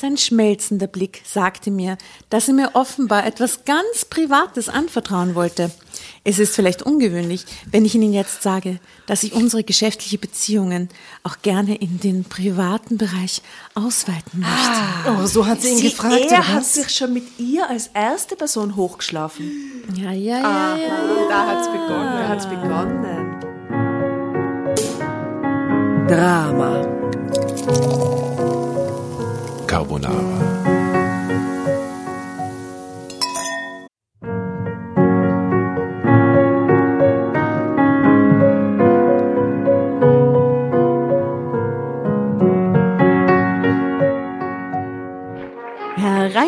Sein schmelzender Blick sagte mir, dass er mir offenbar etwas ganz Privates anvertrauen wollte. Es ist vielleicht ungewöhnlich, wenn ich Ihnen jetzt sage, dass ich unsere geschäftliche Beziehungen auch gerne in den privaten Bereich ausweiten möchte. Ah, oh, so hat sie ihn Sie, gefragt. er hat was? sich schon mit ihr als erste Person hochgeschlafen. Ja, ja, ja, ja. Da hat's begonnen. Da hat's begonnen. Drama. Carbonara.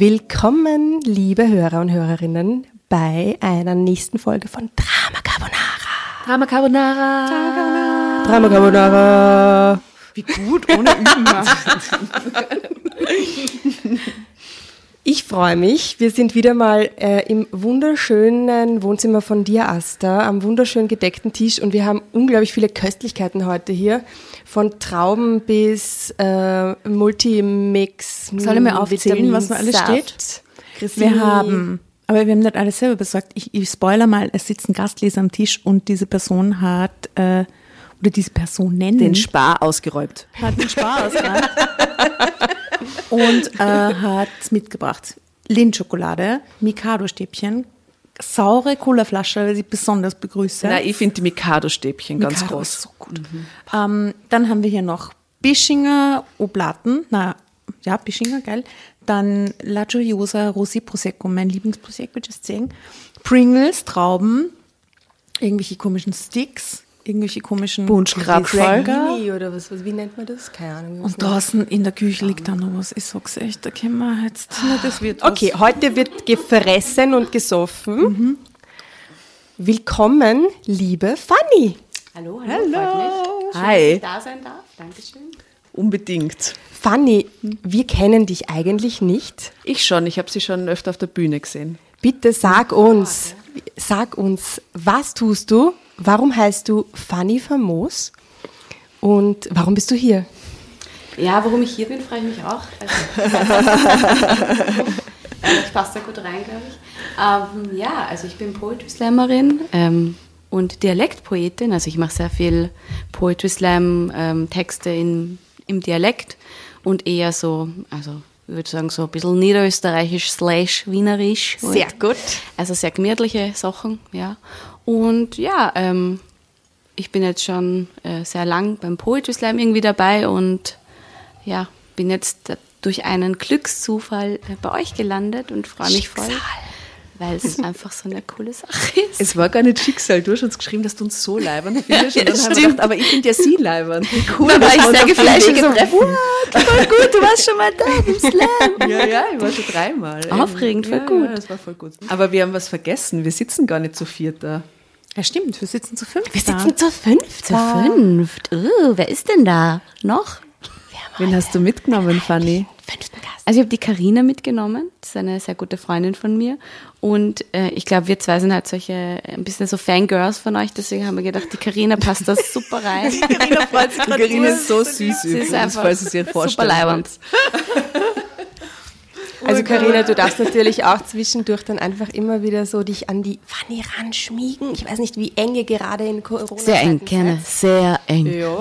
Willkommen, liebe Hörer und Hörerinnen, bei einer nächsten Folge von Drama Carbonara. Drama Carbonara. Drama Carbonara. Wie gut, ohne Üben. Ich freue mich. Wir sind wieder mal äh, im wunderschönen Wohnzimmer von dir, Asta, am wunderschön gedeckten Tisch und wir haben unglaublich viele Köstlichkeiten heute hier. Von Trauben bis äh, Multimix. Soll ich mir aufzählen, was noch alles steht? Wir haben, aber wir haben nicht alles selber besorgt. Ich, ich spoiler mal, es sitzt ein Gastleser am Tisch und diese Person hat, äh, oder diese Personen Den Spar ausgeräumt. hat den Spaß gehabt und äh, hat mitgebracht Lindschokolade, Mikado-Stäbchen, saure Colaflasche, weil ich besonders begrüße. Na, ich finde die Mikado-Stäbchen ganz Mikado groß. ist so gut. Ähm, dann haben wir hier noch Bischinger Oblaten, na ja, Bischinger, geil. Dann La Gioiosa Rossi Prosecco, mein Lieblingsprosecco, just saying. Pringles, Trauben, irgendwelche komischen Sticks, irgendwelche komischen Bunschgrabfall. Oder was, was, wie nennt man das? Keine Ahnung. Und draußen in der Küche liegt da noch was. Ich sag's echt, da können wir jetzt das wird was. Okay, heute wird gefressen und gesoffen. Willkommen, liebe Fanny. Hallo, hallo, hallo. Freut mich. Schön, Hi. dass ich da sein darf. Dankeschön. Unbedingt. Fanny, wir kennen dich eigentlich nicht. Ich schon, ich habe sie schon öfter auf der Bühne gesehen. Bitte sag uns, sag uns, was tust du? Warum heißt du Fanny Famos? Und warum bist du hier? Ja, warum ich hier bin, freue ich mich auch. Äh, das passt da gut rein, glaube ich. Ähm, ja, also ich bin Poetry Slammerin ähm, und Dialektpoetin. Also ich mache sehr viel Poetry Slam ähm, Texte in, im Dialekt und eher so, also ich würde sagen so ein bisschen niederösterreichisch slash wienerisch. Sehr Und- gut. Also sehr gemütliche Sachen, ja. Und ja, ähm, ich bin jetzt schon äh, sehr lang beim Poetry Slam irgendwie dabei und ja, bin jetzt durch einen Glückszufall äh, bei euch gelandet und freue mich voll, weil es einfach so eine coole Sache ist. Es war gar nicht Schicksal. Du hast uns geschrieben, dass du uns so leibern findest. Ja, und dann haben wir gedacht, aber ich finde ja sie leibern. Wie cool. Da war ich sehr geflasht. Wege So. Voll gut, du warst schon mal da beim Slam. Ja, ja, ich war schon dreimal. Aufregend, voll ja, gut. Ja, das war voll gut. Aber wir haben was vergessen. Wir sitzen gar nicht zu viert da. Ja, stimmt, wir sitzen zu fünf. Wir sitzen zu fünf. Zu fünft. Uh, wer ist denn da noch? Wen hast du mitgenommen, Fanny? Fünften Gast. Also ich habe die Karina mitgenommen, das ist eine sehr gute Freundin von mir und äh, ich glaube, wir zwei sind halt solche ein bisschen so Fangirls von euch, deswegen haben wir gedacht, die Karina passt da super rein. Carina freut sich gerade. Carina ist so süß übrigens, einfach falls es ihr super vorstellen leibend. Also Karina, du darfst natürlich auch zwischendurch dann einfach immer wieder so dich an die Fanny ranschmiegen. Ich weiß nicht, wie eng ihr gerade in Corona Sehr eng, gerne, sehr eng. Ja.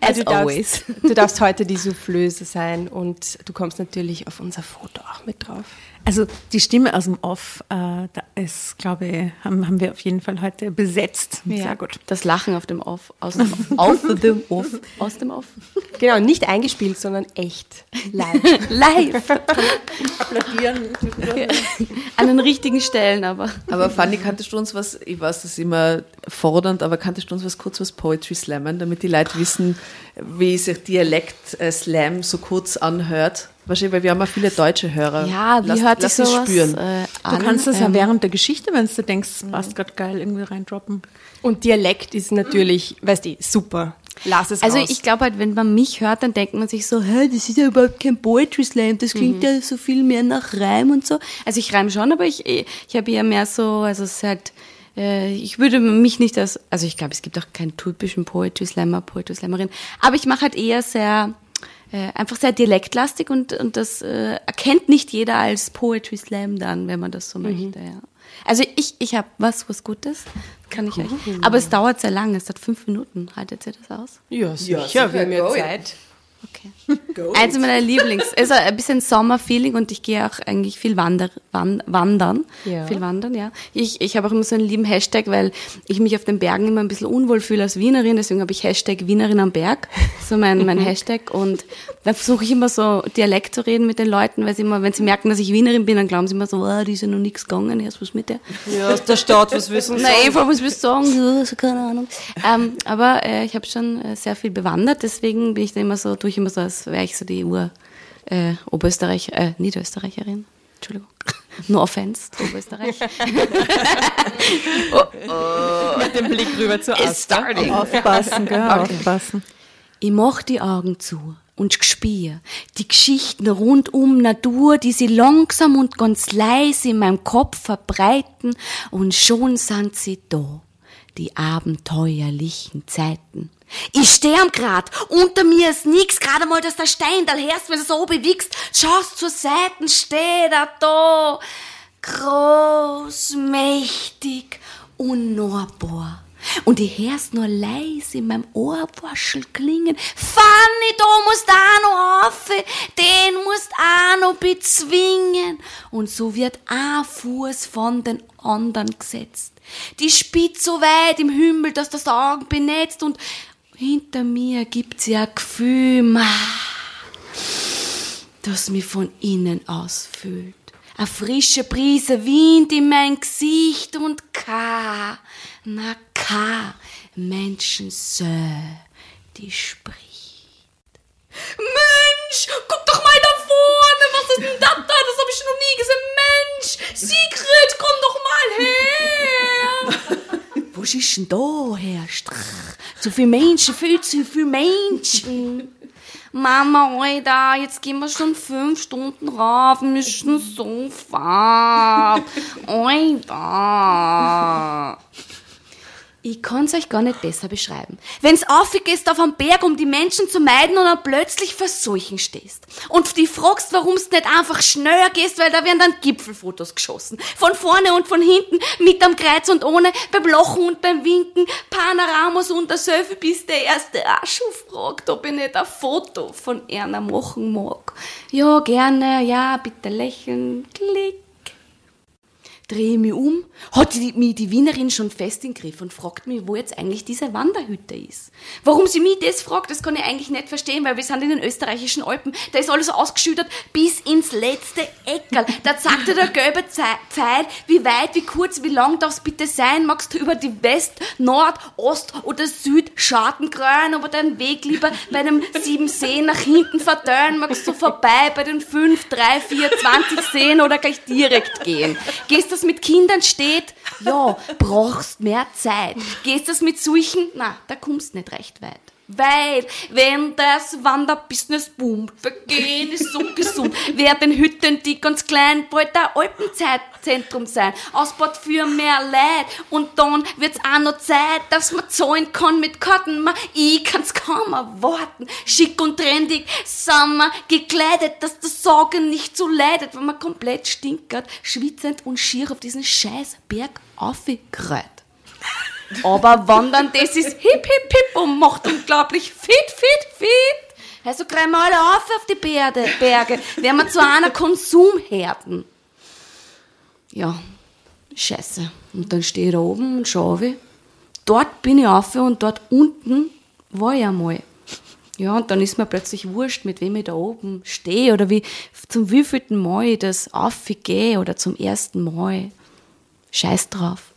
Aber As du darfst, always. du darfst heute die Soufflöse sein und du kommst natürlich auf unser Foto auch mit drauf. Also die Stimme aus dem Off, äh, da ist, glaube ich, haben, haben wir auf jeden Fall heute besetzt. Sehr gut. Das Lachen auf dem Off, aus dem auf dem Off, aus dem Off. Genau, nicht eingespielt, sondern echt live. Live. Applaudieren. An den richtigen Stellen, aber. Aber Fanny, kanntest du uns was, ich weiß, das ist immer fordernd, aber kanntest du uns was kurz was Poetry Slammen, damit die Leute wissen, wie sich Dialekt äh, Slam so kurz anhört? Wahrscheinlich, weil wir haben auch viele deutsche Hörer. Ja, wie lass, hört lass sich sowas spüren. äh, Du an? kannst das ja Ähm, während der Geschichte, wenn du denkst, es passt gerade geil, irgendwie reindroppen. Und Dialekt ist natürlich, weißt du, super. Lass es Also raus. ich glaube halt, wenn man mich hört, dann denkt man sich so, hä, das ist ja überhaupt kein Poetry Slam, das klingt ja so viel mehr nach Reim und so. Also ich reim schon, aber ich, ich habe ja mehr so, also es ist halt, äh, ich würde mich nicht als, also ich glaube, es gibt auch keinen typischen Poetry Slammer, Poetry Slammerin, aber ich mache halt eher sehr, äh, einfach sehr dialektlastig und, und das äh, erkennt nicht jeder als Poetry Slam dann, wenn man das so möchte, ja. Also ich, ich habe was, was Gutes, kann ich euch. Aber es dauert sehr lange, es dauert fünf Minuten. Haltet ihr das aus? ja, sicher, wir haben ja Zeit. Okay. Eins meiner Lieblings. Also ein bisschen Sommerfeeling und ich gehe auch eigentlich viel wander, wan, wandern. Ja. Viel wandern, ja. Ich, ich habe auch immer so einen lieben Hashtag, weil ich mich auf den Bergen immer ein bisschen unwohl fühle als Wienerin. Deswegen habe ich Hashtag Wienerin am Berg. So mein, mein Hashtag. Und dann versuche ich immer so Dialekt zu reden mit den Leuten, weil sie immer, wenn sie merken, dass ich Wienerin bin, dann glauben sie immer so, ah, die ist ja noch nichts gegangen, erst was mit der. Ja, aus der Stadt, was wissen Na, Eva, was willst du sagen? Ja, so, keine Ahnung. Ähm, aber äh, ich habe schon äh, sehr viel bewandert, deswegen bin ich da immer so, tue ich immer so, als wäre ich so die Ur äh, Oberösterreich, äh, Niederösterreicherin. Entschuldigung. No offense, Oberösterreich. Mit dem Blick rüber zur It's starting. Aufpassen, gell? Aufpassen. Ich mach die Augen zu und gspier die Geschichten rund um Natur, die sie langsam und ganz leise in meinem Kopf verbreiten und schon sind sie da, die abenteuerlichen Zeiten. Ich steh am Grad, unter mir ist nix, gerade mal, dass der Stein da hörst, wenn du so bewegst, schaust zur Seiten, steht er da, groß, mächtig, unnahbar. Und ich hör's nur leise in meinem Ohrwaschel klingen. Fanny, da musst auch noch auf, den musst auch noch bezwingen. Und so wird ein Fuß von den anderen gesetzt. Die spitzt so weit im Himmel, dass das Augen benetzt und hinter mir gibt's ja Gefühl, das mich von innen ausfüllt. Eine frische Brise Wind in mein Gesicht und ka, na ka, Menschensö, die spricht. Mensch, guck doch mal da vorne, was ist denn das da? Das habe ich noch nie gesehen. Mensch, Sigrid, komm doch mal her. Was ist denn da, Strach? Zu viele Menschen, viel zu viele Menschen. Mama, Alter, jetzt gehen wir schon fünf Stunden rauf, wir müssen so fahren. Alter. Ich kann's euch gar nicht besser beschreiben. Wenn's aufgehst auf am Berg, um die Menschen zu meiden und dann plötzlich vor solchen stehst. Und die fragst, warum's nicht einfach schneller gehst, weil da werden dann Gipfelfotos geschossen. Von vorne und von hinten, mit am Kreuz und ohne, beim Lachen und beim Winken, Panoramas und der Selfie, bis der erste schon fragt, ob ich nicht ein Foto von einer machen mag. Ja, gerne, ja, bitte lächeln, klick drehe mich um, hat die, mich die Wienerin schon fest im Griff und fragt mich, wo jetzt eigentlich diese Wanderhütte ist. Warum sie mich das fragt, das kann ich eigentlich nicht verstehen, weil wir sind in den österreichischen Alpen, da ist alles ausgeschüttet bis ins letzte Eckerl. Da sagte der gelbe Ze- wie weit, wie kurz, wie lang darf's bitte sein, magst du über die West-, Nord-, Ost- oder Süd-Scharten krönen, aber deinen Weg lieber bei dem sieben Seen nach hinten verteilen, magst du vorbei bei den fünf, drei, vier, zwanzig Seen oder gleich direkt gehen. Gehst das mit Kindern steht, ja, brauchst mehr Zeit. Gehst das mit solchen, na, da kommst nicht recht weit. Weil, wenn das Wanderbusiness boomt, vergehen ist so gesund, werden Hütten, die ganz klein, bald ein Alpenzeitzentrum sein, ausbaut für mehr Leid. Und dann wird's auch noch Zeit, dass man zahlen kann mit Karten. Ma, ich kann's kaum erwarten. Schick und trendig, sind wir gekleidet, dass das Sorgen nicht so leidet, wenn man komplett stinkert, schwitzend und schier auf diesen scheiß Berg aufgekreuzt. Aber wenn dann das ist hip, hip, hip und macht unglaublich fit, fit, fit. Also kriegen wir alle auf auf die Berge, Berge. Werden wir zu einer Konsumherden. Ja, scheiße. Und dann stehe ich da oben und schaue. Dort bin ich auf und dort unten war ich einmal. Ja, und dann ist mir plötzlich wurscht, mit wem ich da oben stehe oder wie, zum wievielten Mal ich das aufgehe oder zum ersten Mal. Scheiß drauf.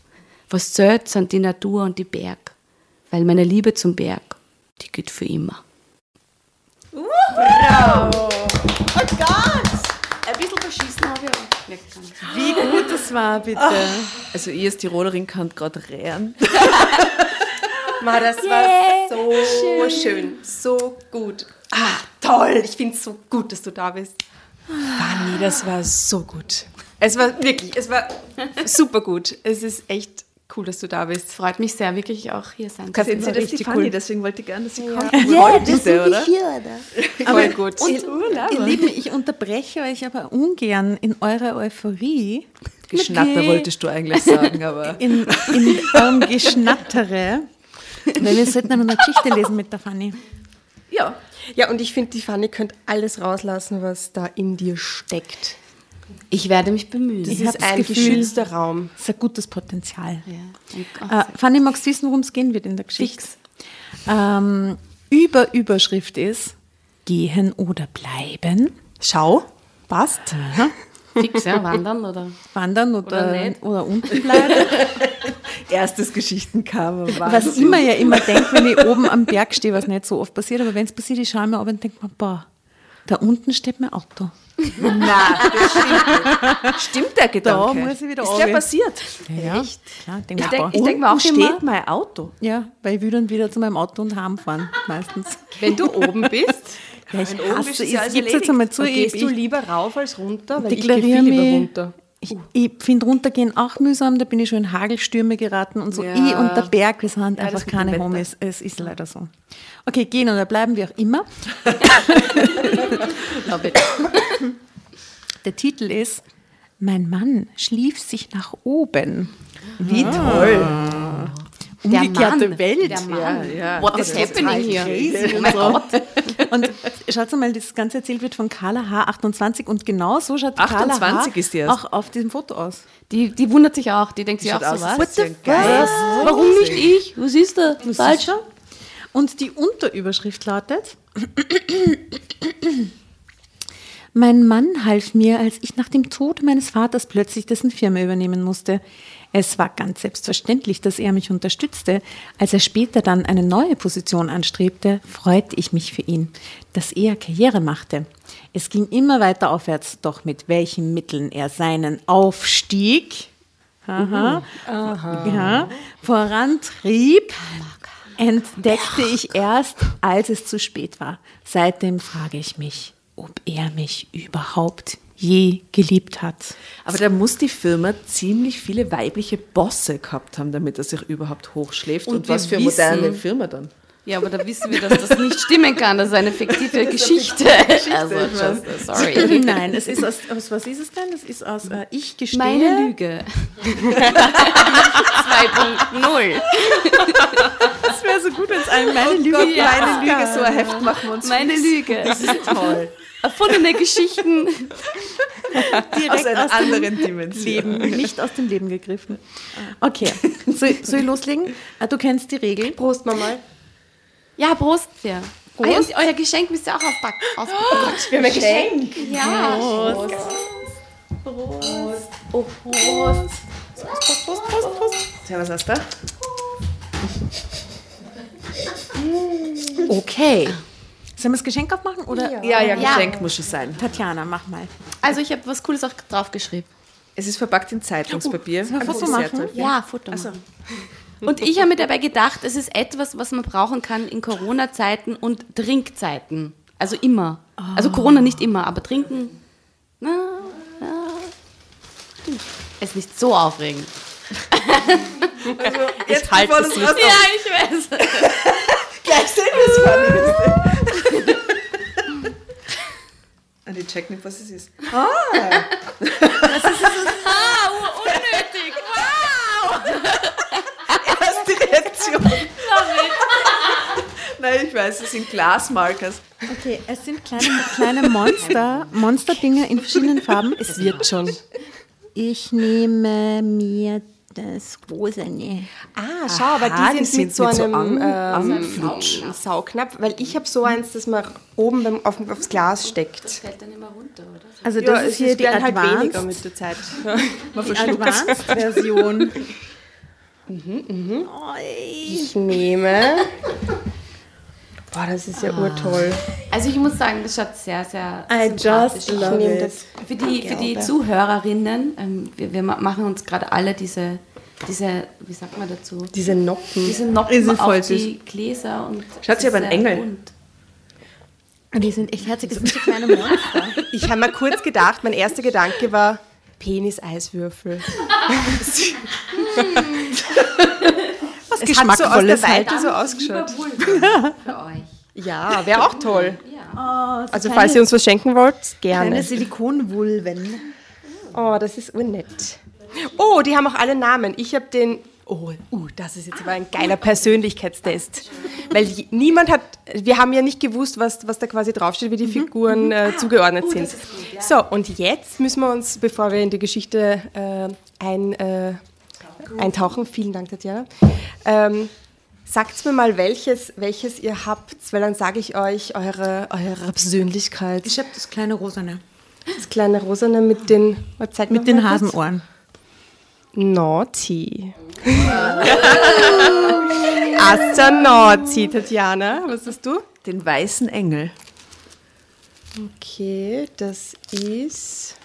Was zählt, sind die Natur und die Berg. Weil meine Liebe zum Berg, die geht für immer. Ein bisschen verschissen habe ich auch. Wie gut das war, bitte. Also ich als Tirolerin kann gerade rehren. Ma, das war so schön. so gut. Ah, toll. Ich finde es so gut, dass du da bist. Fanny, das war so gut. Es war wirklich, es war super gut. Es ist echt cool, dass du da bist. Freut mich sehr, wirklich auch hier sein zu Sind Sie das richtig die Fanny? cool. Deswegen wollte ich gerne, dass Sie kommt. Ja, Heute, oder? Voll gut. Und, ihr Lieben, ich unterbreche euch aber ungern in eurer Euphorie, Geschnatter wolltest du eigentlich sagen, aber in, in eurem Geschnattere, weil wir sollten eine Geschichte lesen mit der Fanny. ja. Ja, und ich finde, die Fanny könnte alles rauslassen, was da in dir steckt. Ich werde mich bemühen. Das Ich ist ein Gefühl- geschützter Raum. Das ist ein gutes Potenzial. Ja. Äh, Fanny, magst du wissen, worum es gehen wird in der Geschichte? Ähm, Über Überschrift ist Gehen oder bleiben, Schau, passt. Fix, ja, wandern oder? wandern oder, Oder nicht. oder unten bleiben. Erstes Geschichtencover. was ich mir ja immer denke, wenn ich oben am Berg stehe, was nicht so oft passiert, aber wenn es passiert, ich schaue mir ab und denke mir, boah, da unten steht mein Auto. Nein, das stimmt nicht. Stimmt der Gedanke? muss ich wieder Ist der passiert? Ja, klar, denk Ich denke denk mir auch Unten immer, steht mein Auto. Ja, weil ich will dann wieder zu meinem Auto und heimfahren, meistens. Wenn du oben bist, Ja, ich oben hasse, ist ich ja alles gebe jetzt einmal zu, dann ich, gehst du lieber rauf als runter, weil ich gehe viel lieber runter. Ich, ich finde runtergehen auch mühsam, da bin ich schon in Hagelstürme geraten und so. Ja. Ich und der Berg, wir sind das einfach keine. Homies, es ist leider so. Okay, gehen oder bleiben wir auch immer. Der Titel ist Mein Mann schlief sich nach oben. Wie toll. Umgekehrte Mann, Welt. Der Mann. ja. What is happening here? Oh mein und so. Gott. Und schaut mal, das Ganze erzählt wird von Carla H28 und genau so schaut Carla 28 H ist die erst. auch auf diesem Foto aus. Die, die wundert sich auch. Die denkt sich auch aus, so, was? sie einen Geist. Warum nicht ich? Was ist da? Falsch. Und die Unterüberschrift lautet: Mein Mann half mir, als ich nach dem Tod meines Vaters plötzlich dessen Firma übernehmen musste. Es war ganz selbstverständlich, dass er mich unterstützte. Als er später dann eine neue Position anstrebte, freute ich mich für ihn, dass er Karriere machte. Es ging immer weiter aufwärts, doch mit welchen Mitteln er seinen Aufstieg aha, Ja, vorantrieb, entdeckte ich erst, als es zu spät war. Seitdem frage ich mich, ob er mich überhaupt je geliebt hat. Aber da muss die Firma ziemlich viele weibliche Bosse gehabt haben, damit er sich überhaupt hochschläft. Und, Und was für moderne wissen- Firma dann? Ja, aber da wissen wir, dass das nicht stimmen kann. Das ist eine fiktive Geschichte. Also, just, sorry. Nein, es ist aus, aus was ist es denn? Es ist aus äh, Ich gestehe. Meine Lüge. 2.0. Das wäre so gut, wenn es ein meine Lüge, Gott, Ja. meine Lüge, so ein Heft machen wir uns Meine Lüge. Das ist toll. Erfundene Geschichten. direkt Aus einer aus dem anderen Dimension. Leben, nicht aus dem Leben gegriffen. Okay, soll, soll ich loslegen? Ah, Du kennst die Regel. Prost, Mama. Ja, Prost. Ja. Prost. Ah, und euer Geschenk müsst ihr auch aufpacken. Auf oh Wir haben ein Geschenk. ja. Oh, Prost. Ja, was hast du da? Okay. Sollen wir das Geschenk aufmachen? Oder? Ja, ja, Ja. Geschenk muss schon sein. Tatjana, mach mal. Also ich habe was Cooles auch draufgeschrieben. Es ist verpackt in Zeitungspapier. Wir Ein Foto machen? Ja, Foto machen. Und ich habe mir dabei gedacht, es ist etwas, was man brauchen kann in Corona-Zeiten und Trinkzeiten. Also immer. Also Corona nicht immer, aber trinken. Na, na. Es ist nicht so aufregend. Jetzt Halt bevor es rauskommt, Ja, ich weiß. gleich sehen wir es vorne. Und ich check nicht, was es ist. Ah! was ist es? Ah, unnötig! Wow! Erste Reaktion. Nein, ich weiß, es sind Glasmarkers. Okay, es sind kleine, kleine Monster, Monsterdinger in verschiedenen Farben. Es wird schon. Ich nehme mir das Rosane. Ah, schau, aber Aha, die die sind, mit sind so mit so einem An- ähm, Saugnapf, weil ich habe so eins, das man oben beim, auf, aufs Glas steckt. Fällt dann immer runter, oder? Also das ist hier die werden halt weniger Advanced, mit der Zeit. die Advanced-Version. Ich nehme. Boah, das ist ja urtoll. Also ich muss sagen, das schaut sehr, sehr I sympathisch just aus. love nehme it. das. Für die, für die Zuhörerinnen, ähm, wir, wir ma- machen uns gerade alle diese, diese, wie sagt man dazu, Diese Noppen. diese Noppen Ist voll auf die Gläser. Und Schaut sie aber ein Engel. bunt. Und die sind echt herzig, das sind so kleine Monster. Ich habe mir kurz gedacht, mein erster Gedanke war Penis-Eiswürfel. Es hat so aus der Geschmackvolles halt. So ausgeschaut. Für euch. Ja, wäre auch toll. Ja. Also falls ihr uns was schenken wollt, gerne. Kleine Silikonvulven. Oh, das ist unnett. Oh, die haben auch alle Namen. Ich habe den. Oh, uh, das ist jetzt aber ein geiler Persönlichkeitstest. Weil niemand hat. Wir haben ja nicht gewusst, was, was da quasi draufsteht, wie die Figuren äh, zugeordnet sind. So, und jetzt müssen wir uns, bevor wir in die Geschichte äh, ein, äh, eintauchen, vielen Dank, Tatjana, ähm, sagt mir mal, welches, welches ihr habt, weil dann sage ich euch eure, eure Persönlichkeit. Ich habe das kleine Rosane. Das kleine Rosane mit den, was zeigt Mit den? Hasenohren. Naughty. Asta Naughty, Tatjana. Was hast du? Den weißen Engel. Okay, das ist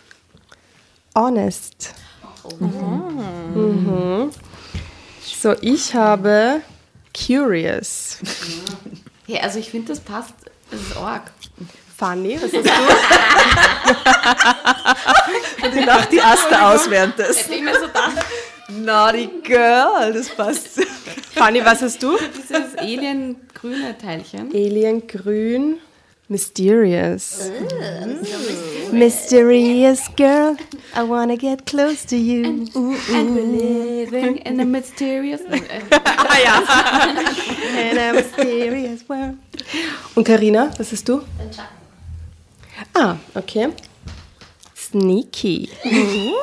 Honest. Mhm. So, ich habe Curious. Hey, also ich finde, das passt, das ist arg. Funny, was hast du? Und ich lache die Asta aus während des. Ich mir so gedacht, Naughty Girl, das passt. Funny, was hast du? dieses alien-grüne Teilchen. Alien Grün. Mysterious. Mysterious girl, I wanna get close to you. And we're living in a mysterious... In a mysterious world. Und Karina, was hast du? Ah, okay. Sneaky.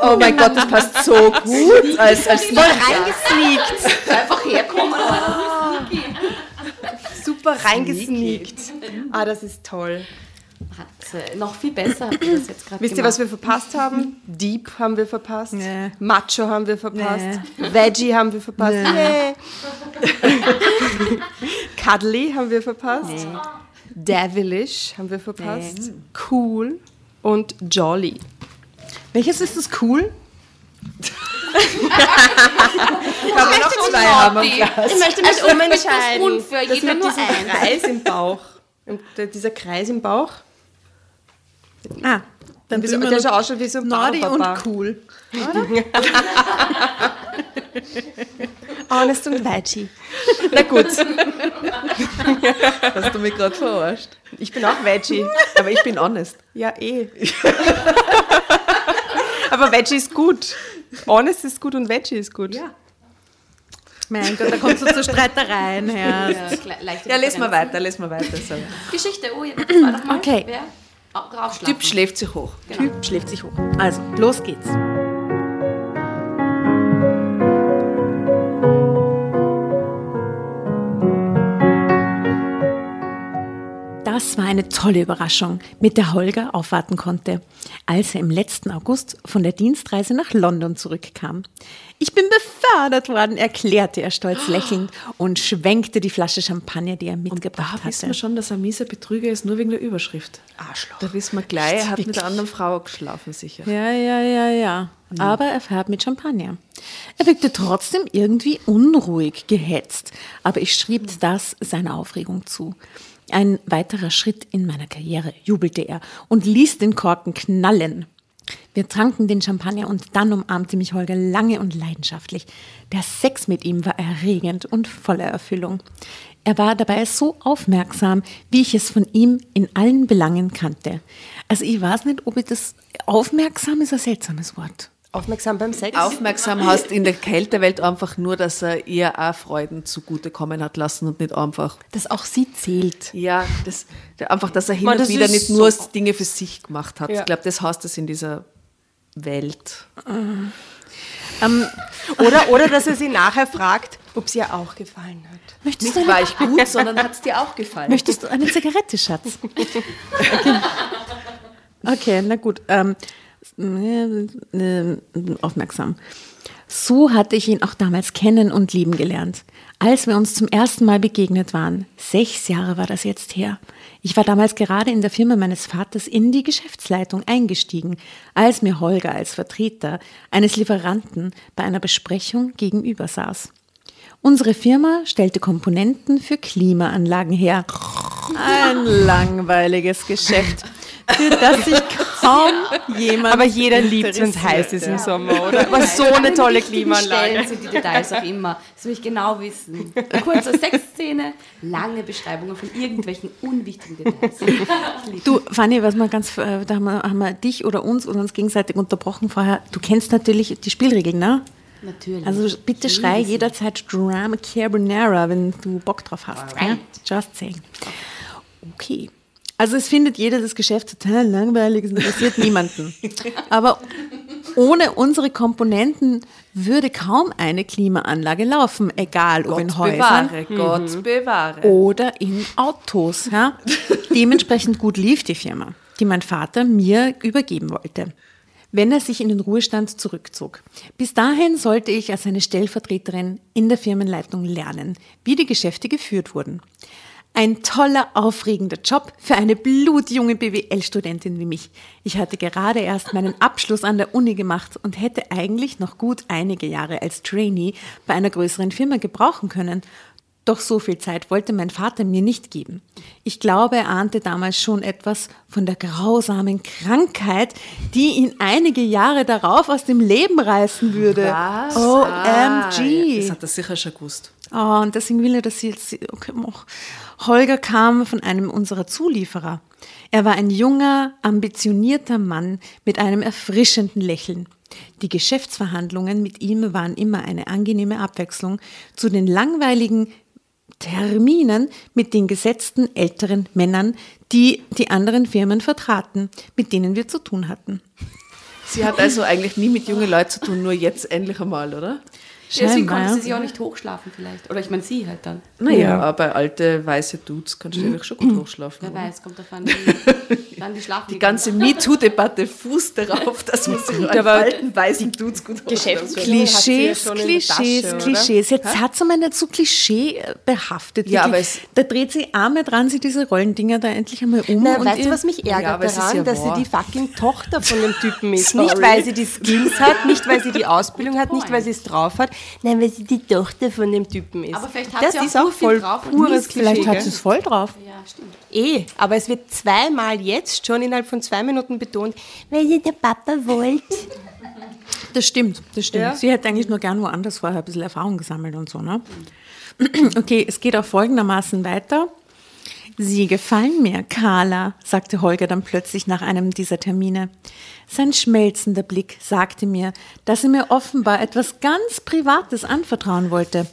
Oh mein Gott, das passt so gut als, als Voll reingesneakt. Einfach herkommen. Super reingesneakt. Ah, das ist toll. Hat, äh, noch viel besser habt ihr das jetzt gerade Wisst ihr, was wir verpasst haben? Deep haben wir verpasst. Nee. Macho haben wir verpasst. Veggie haben wir verpasst. Nee. Cuddly haben wir verpasst. Devilish haben wir verpasst. Cool und Jolly. Welches ist das cool? Kann man noch zwei haben. Ich möchte mich umentscheiden. unfair, das jeder mit nur diesem. Kreis im Bauch. Und der- dieser Kreis im Bauch. Ah, dann Der, tun wir der schon wie so ein Naughty und cool. Honest und Veggie. Na gut, Hast du mich gerade verarscht? ich bin auch Veggie. Aber ich bin honest. Ja, eh. Aber Veggie ist gut. Honest ist gut und Veggie ist gut. Ja. Mein Gott, da kommst du zu Streitereien her. Ja, Ja, lesen wir weiter, lesen wir weiter. So. Geschichte, oh, ja, das war doch mal. Okay. Wer? Typ schläft sich hoch. Typ schläft sich hoch. Also, los geht's. Das war eine tolle Überraschung, mit der Holger aufwarten konnte, als er im letzten August von der Dienstreise nach London zurückkam. Ich bin befördert worden, erklärte er stolz lächelnd und schwenkte die Flasche Champagner, die er mitgebracht Da wissen hatte. wir schon, dass er ein mieser Betrüger ist, nur wegen der Überschrift. Arschloch. Da wissen wir gleich, er hat mit einer anderen Frau geschlafen, sicher. Ja, ja, ja, ja. Aber er fährt mit Champagner. Er wirkte trotzdem irgendwie unruhig, gehetzt. Aber ich schrieb das seiner Aufregung zu. Ein weiterer Schritt in meiner Karriere, jubelte er und ließ den Korken knallen. Wir tranken den Champagner und dann umarmte mich Holger lange und leidenschaftlich. Der Sex mit ihm war erregend und voller Erfüllung. Er war dabei so aufmerksam, wie ich es von ihm in allen Belangen kannte. Also ich weiß nicht, ob ich das aufmerksam ist ein seltsames Wort. Aufmerksam beim Sex? Aufmerksam hast in der Kältewelt einfach nur, dass er ihr auch Freuden zugutekommen hat lassen und nicht einfach, Dass auch sie zählt. ja, das, einfach, dass er hin Man, und wieder nicht nur so. Dinge für sich gemacht hat. Ja. Ich glaube, das heißt es in dieser Welt. Ähm, Oder, oder dass er sie nachher fragt, ob sie ihr auch gefallen hat. möchtest, Nicht du war eine, ich gut, sondern hat es dir auch gefallen. möchtest du eine Zigarette, Schatz? Okay, okay na gut. Ähm, äh, aufmerksam. So hatte ich ihn auch damals kennen und lieben gelernt. Als wir uns zum ersten Mal begegnet waren, sechs Jahre war das jetzt her. Ich war damals gerade in der Firma meines Vaters in die Geschäftsleitung eingestiegen, als mir Holger als Vertreter eines Lieferanten bei einer Besprechung gegenüber saß. Unsere Firma stellte Komponenten für Klimaanlagen her. Ein langweiliges Geschäft, für das sich kaum jemand Aber jeder liebt, wenn es heiß ist im Sommer, oder? Aber so eine tolle Klimaanlage. Stellen sind die Details auch immer. Das will ich genau wissen. Kurze Sexszene, lange Beschreibungen von irgendwelchen unwichtigen Details. Du, Fanny, was mal ganz, äh, da haben wir, haben wir dich oder uns oder uns gegenseitig unterbrochen vorher. Du kennst natürlich die Spielregeln, ne? Natürlich. Also bitte schrei jederzeit Drama Carbonara, wenn du Bock drauf hast. Ja? Just saying. Okay. Also es findet jeder das Geschäft total langweilig, es interessiert niemanden. Aber ohne unsere Komponenten würde kaum eine Klimaanlage laufen, egal ob in Gott Häusern bewahre, Gott bewahre. oder in Autos. Ja? Dementsprechend gut lief die Firma, die mein Vater mir übergeben wollte, wenn er sich in den Ruhestand zurückzog. Bis dahin sollte ich als seine Stellvertreterin in der Firmenleitung lernen, wie die Geschäfte geführt wurden. Ein toller, aufregender Job für eine blutjunge BWL-Studentin wie mich. Ich hatte gerade erst meinen Abschluss an der Uni gemacht und hätte eigentlich noch gut einige Jahre als Trainee bei einer größeren Firma gebrauchen können. Doch so viel Zeit wollte mein Vater mir nicht geben. Ich glaube, er ahnte damals schon etwas von der grausamen Krankheit, die ihn einige Jahre darauf aus dem Leben reißen würde. Was? OMG. Das hat er sicher schon gewusst. Oh, und deswegen will er, dass sie jetzt. Okay, mach. Holger kam von einem unserer Zulieferer. Er war ein junger, ambitionierter Mann mit einem erfrischenden Lächeln. Die Geschäftsverhandlungen mit ihm waren immer eine angenehme Abwechslung zu den langweiligen Terminen mit den gesetzten älteren Männern, die die anderen Firmen vertraten, mit denen wir zu tun hatten. Sie hat also eigentlich nie mit jungen Leuten zu tun, nur jetzt endlich einmal, oder? Deswegen Scheinbar, konnte ja. sie sich auch nicht hochschlafen vielleicht. Oder ich meine sie halt dann. Naja, aber alte weiße Dudes kannst du natürlich schon gut hochschlafen. Wer oder? weiß, kommt davon, wie, wann die schlafen. Die ganze MeToo-Debatte fußt darauf, dass man sich aber alten weißen Dudes gut hochschlafen kann. Sie ja Klischees, Klischees, Tasche, oder? Klischees. Jetzt hat sie mal nicht so Klischee äh, behaftet. Ja, aber es- da dreht sie Arme dran, sie diese Rollendinger da endlich einmal um. Na, und weißt du, was mich ärgert Ja, daran, ja dass wahr. sie die fucking Tochter von dem Typen ist. Sorry. Nicht, weil sie die Skills hat, nicht, weil sie die Ausbildung hat, nicht, weil sie es drauf hat, nein, weil sie die Tochter von dem Typen ist. Aber vielleicht hat das sie auch ist auch voll drauf pures Klischee. Vielleicht hat sie es voll drauf. Ja, stimmt. Eh, aber es wird zweimal jetzt schon innerhalb von zwei Minuten betont, weil ihr der Papa wollt. Das stimmt, das stimmt. Ja. Sie hätte eigentlich nur gern woanders vorher ein bisschen Erfahrung gesammelt und so, ne? Okay, es geht auch folgendermaßen weiter. Sie gefallen mir, Carla, sagte Holger dann plötzlich nach einem dieser Termine. Sein schmelzender Blick sagte mir, dass er mir offenbar etwas ganz Privates anvertrauen wollte.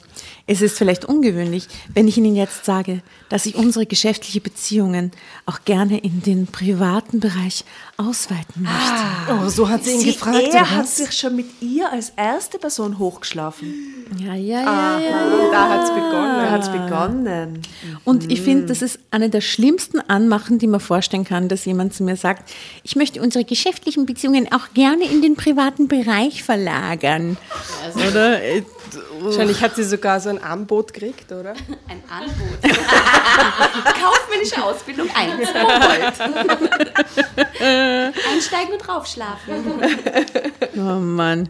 Es ist vielleicht ungewöhnlich, wenn ich Ihnen jetzt sage, dass ich unsere geschäftliche Beziehungen auch gerne in den privaten Bereich ausweiten möchte. Oh, so hat sie ihn Sie, gefragt. er oder hat was? sich schon mit ihr als erste Person hochgeschlafen. Ja, ja, ja, ja. Da hat es begonnen. Da hat es begonnen. Und ich finde, das ist eine der schlimmsten Anmachen, die man vorstellen kann, dass jemand zu mir sagt, ich möchte unsere geschäftlichen Beziehungen auch gerne in den privaten Bereich verlagern. Oder? Wahrscheinlich hat sie sogar so ein Angebot gekriegt, oder? Ein Angebot. Kaufmännische Ausbildung 1. Einsteigen und draufschlafen. Oh Mann.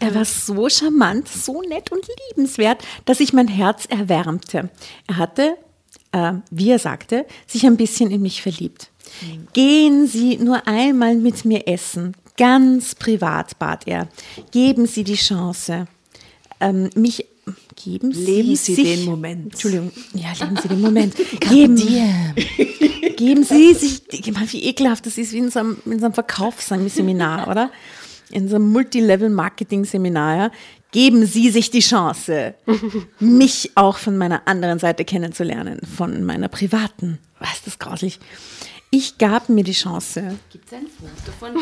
Er war so charmant, so nett und liebenswert, dass sich mein Herz erwärmte. Er hatte, äh, wie er sagte, sich ein bisschen in mich verliebt. Gehen Sie nur einmal mit mir essen. Ganz privat bat er. Geben Sie die Chance. Ähm, mich geben Sie, Leben Sie sich, den Moment. Entschuldigung, ja, leben Sie den Moment. Geben, geben Sie sich, wie ekelhaft das ist, wie in so einem, in so einem Verkaufsseminar, oder? in unserem Multilevel-Marketing-Seminar, ja, geben Sie sich die Chance, mich auch von meiner anderen Seite kennenzulernen, von meiner privaten. Was ist das grauslich? Ich gab mir die Chance. Gibt es ein Foto von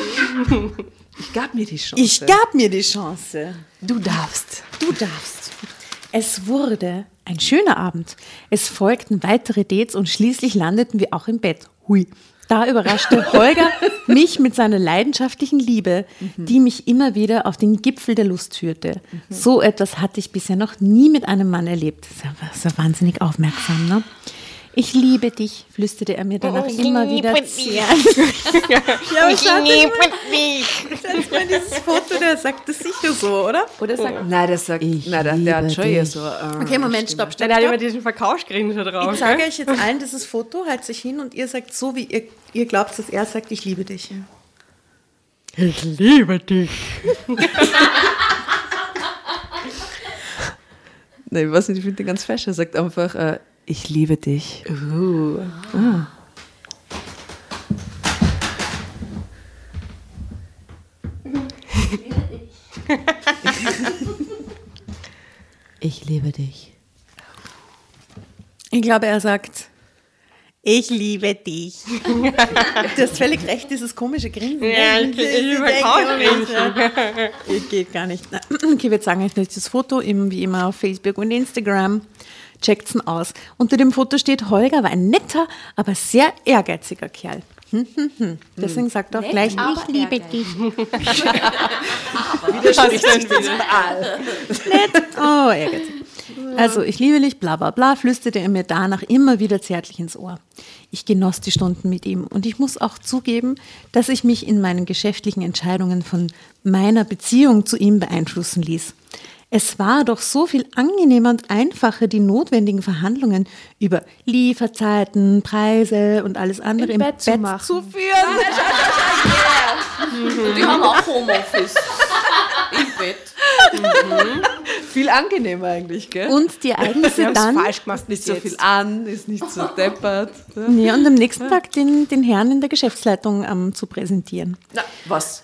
dem? Ich gab mir die Chance. Ich gab mir die Chance. du darfst. Du darfst. Es wurde ein schöner Abend. Es folgten weitere Dates und schließlich landeten wir auch im Bett. Hui. Da überraschte Holger mich mit seiner leidenschaftlichen Liebe, die mich immer wieder auf den Gipfel der Lust führte. So etwas hatte ich bisher noch nie mit einem Mann erlebt. Das ist ja wahnsinnig aufmerksam, ne? Ich liebe dich, flüsterte er mir danach immer wieder zu. Ja, ich liebe dich. Das war dieses Foto, der sagt das sicher so, oder? Oder sagt, nein, der sagt, nein, der, der hat schon eher so. Äh, Okay, Moment, stopp, stopp, Der hat immer diesen Verkaufsgrinsen drauf. Ich zeige euch jetzt allen dieses Foto, halt sich hin und ihr sagt so, wie ihr, ihr glaubt, dass er sagt, ich liebe dich. Ich liebe dich. Nein, ich weiß nicht, ich finde den ganz fesch. Er sagt einfach, äh, ich liebe dich. Ich liebe dich. Ich glaube, er sagt, ich liebe dich. du hast völlig recht, dieses komische Grinsen. Ja, ich- ich überkaue Ich geht gar nicht. Okay, wir zeigen euch jetzt das Foto, eben wie immer auf Facebook und Instagram. Checkt's ihn aus. Unter dem Foto steht, Holger war ein netter, aber sehr ehrgeiziger Kerl. Hm, hm, hm. Deswegen sagt er auch gleich, aber ich liebe dich. Oh, ehrgeizig. Also, ich liebe dich, bla bla bla, flüsterte er mir danach immer wieder zärtlich ins Ohr. Ich genoss die Stunden mit ihm und ich muss auch zugeben, dass ich mich in meinen geschäftlichen Entscheidungen von meiner Beziehung zu ihm beeinflussen ließ. Es war doch so viel angenehmer und einfacher, die notwendigen Verhandlungen über Lieferzeiten, Preise und alles andere im, Bett, zu, führen. Die haben auch Homeoffice. Im Bett. Viel angenehmer eigentlich, gell? Und die Ereignisse dann. falsch gemacht nicht so viel an, ist nicht so deppert. Ja. Ja, und am nächsten Tag den, den Herrn in der Geschäftsleitung ähm, zu präsentieren. Na, was?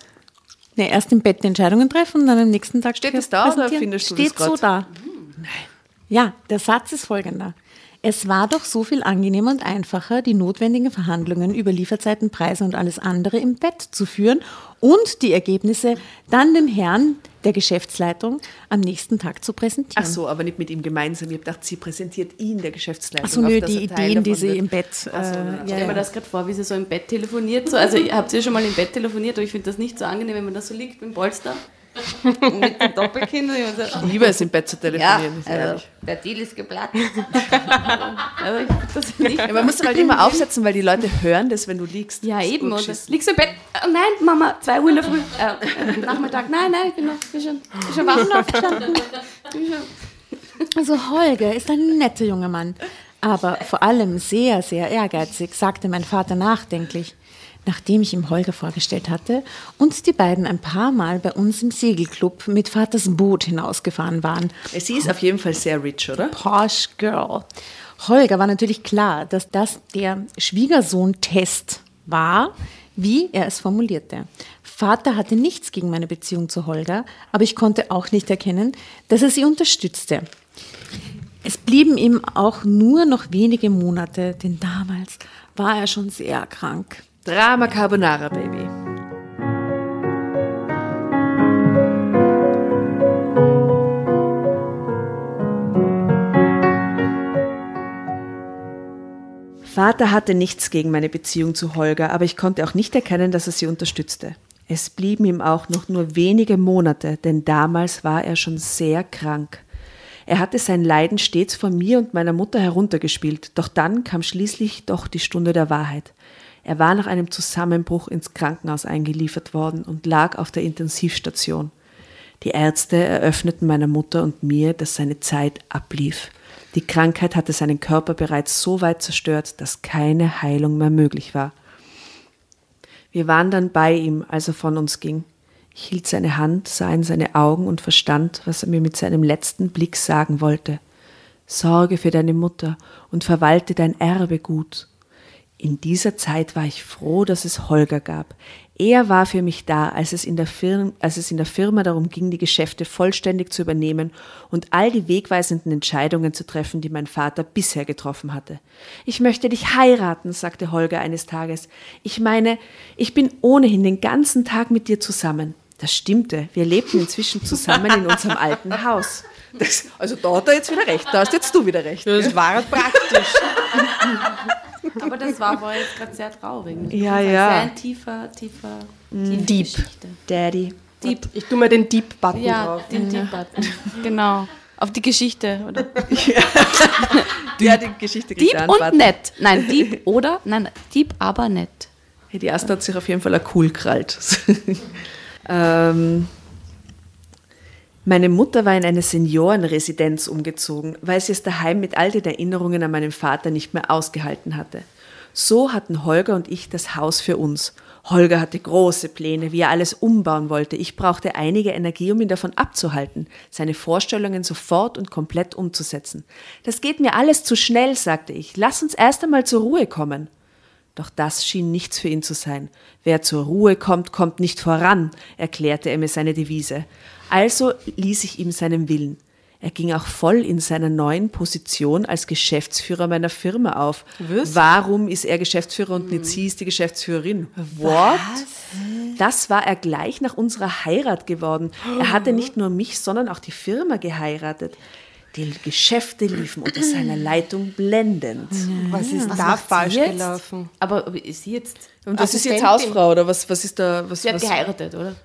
Nee, erst im Bett die Entscheidungen treffen und dann am nächsten Tag Steht es da oder findest du das Steht so grad? da. Ja, der Satz ist folgender. Es war doch so viel angenehmer und einfacher, die notwendigen Verhandlungen über Lieferzeiten, Preise und alles andere im Bett zu führen und die Ergebnisse dann dem Herrn der Geschäftsleitung am nächsten Tag zu präsentieren. Ach so, aber nicht mit ihm gemeinsam. Ich habe gedacht, sie präsentiert ihn der Geschäftsleitung. Ach so, nö, die Ideen, die sie wird. im Bett. So, äh, na, ja, Stell mir ja. das gerade vor, wie sie so im Bett telefoniert. So. Also, ihr habt ja schon mal im Bett telefoniert, aber ich finde das nicht so angenehm, wenn man da so liegt mit dem Polster. mit dem Doppelkinn. und so. Ich liebe es, im Bett zu Ja, telefonieren. ist also, der Deal ist geplatzt. also, ich das nicht. Ja, man muss halt immer aufsetzen, weil die Leute hören das, wenn du liegst. Ja, eben. Oder? Liegst du im Bett? Oh, nein, Mama, 2 Uhr in der Früh. Äh, äh, Nachmittag. Nein, nein, ich bin noch bin schon, bin schon wach. Bin aufgestanden. Also Holger ist ein netter junger Mann, aber vor allem sehr, sehr ehrgeizig, sagte mein Vater nachdenklich, nachdem ich ihm Holger vorgestellt hatte und die beiden ein paar Mal bei uns im Segelclub mit Vaters Boot hinausgefahren waren. Sie ist auf jeden Fall sehr rich, oder? Posh Girl. Holger war natürlich klar, dass das der Schwiegersohn-Test war, wie er es formulierte. Vater hatte nichts gegen meine Beziehung zu Holger, aber ich konnte auch nicht erkennen, dass er sie unterstützte. Es blieben ihm auch nur noch wenige Monate, denn damals war er schon sehr krank. Drama Carbonara, Baby. Vater hatte nichts gegen meine Beziehung zu Holger, aber ich konnte auch nicht erkennen, dass er sie unterstützte. Es blieben ihm auch noch nur wenige Monate, denn damals war er schon sehr krank. Er hatte sein Leiden stets von mir und meiner Mutter heruntergespielt, doch dann kam schließlich doch die Stunde der Wahrheit. Er war nach einem Zusammenbruch ins Krankenhaus eingeliefert worden und lag auf der Intensivstation. Die Ärzte eröffneten meiner Mutter und mir, dass seine Zeit ablief. Die Krankheit hatte seinen Körper bereits so weit zerstört, dass keine Heilung mehr möglich war. Wir waren dann bei ihm, als er von uns ging. Ich hielt seine Hand, sah in seine Augen und verstand, was er mir mit seinem letzten Blick sagen wollte. Sorge für deine Mutter und verwalte dein Erbe gut. In dieser Zeit war ich froh, dass es Holger gab. Er war für mich da, als es, in der Firma, als es in der Firma darum ging, die Geschäfte vollständig zu übernehmen und all die wegweisenden Entscheidungen zu treffen, die mein Vater bisher getroffen hatte. Ich möchte dich heiraten, sagte Holger eines Tages. Ich meine, ich bin ohnehin den ganzen Tag mit dir zusammen. Das stimmte. Wir lebten inzwischen zusammen in unserem alten Haus. Das, also da hat er jetzt wieder recht, da hast jetzt du wieder recht. Das war praktisch. Aber das war vorher jetzt gerade sehr traurig. Das Ja, ein ja. Sehr tiefer, tiefer, tiefe Deep. Geschichte. Daddy. Deep. Ich tue mal den Deep-Button Ja, drauf. den Deep-Button. Genau. Auf die Geschichte, oder? Ja, die Geschichte Deep und Button. nett. Nein, deep oder? Nein, deep, aber nett. Hey, die erste hat sich auf jeden Fall cool krallt. ähm, meine Mutter war in eine Seniorenresidenz umgezogen, weil sie es daheim mit all den Erinnerungen an meinen Vater nicht mehr ausgehalten hatte. So hatten Holger und ich das Haus für uns. Holger hatte große Pläne, wie er alles umbauen wollte. Ich brauchte einige Energie, um ihn davon abzuhalten, seine Vorstellungen sofort und komplett umzusetzen. Das geht mir alles zu schnell, sagte ich. Lass uns erst einmal zur Ruhe kommen. Doch das schien nichts für ihn zu sein. Wer zur Ruhe kommt, kommt nicht voran, erklärte er mir seine Devise. Also ließ ich ihm seinen Willen. Er ging auch voll in seiner neuen Position als Geschäftsführer meiner Firma auf. Warum ist er Geschäftsführer und nicht sie ist die Geschäftsführerin? What? Das war er gleich nach unserer Heirat geworden. Er hatte nicht nur mich, sondern auch die Firma geheiratet. Die Geschäfte liefen unter seiner Leitung blendend. Was ist Was da falsch jetzt? gelaufen? Aber ist sie jetzt. Und das ist jetzt. Hausfrau oder was, was ist da? Was, Sie hat was, geheiratet, oder?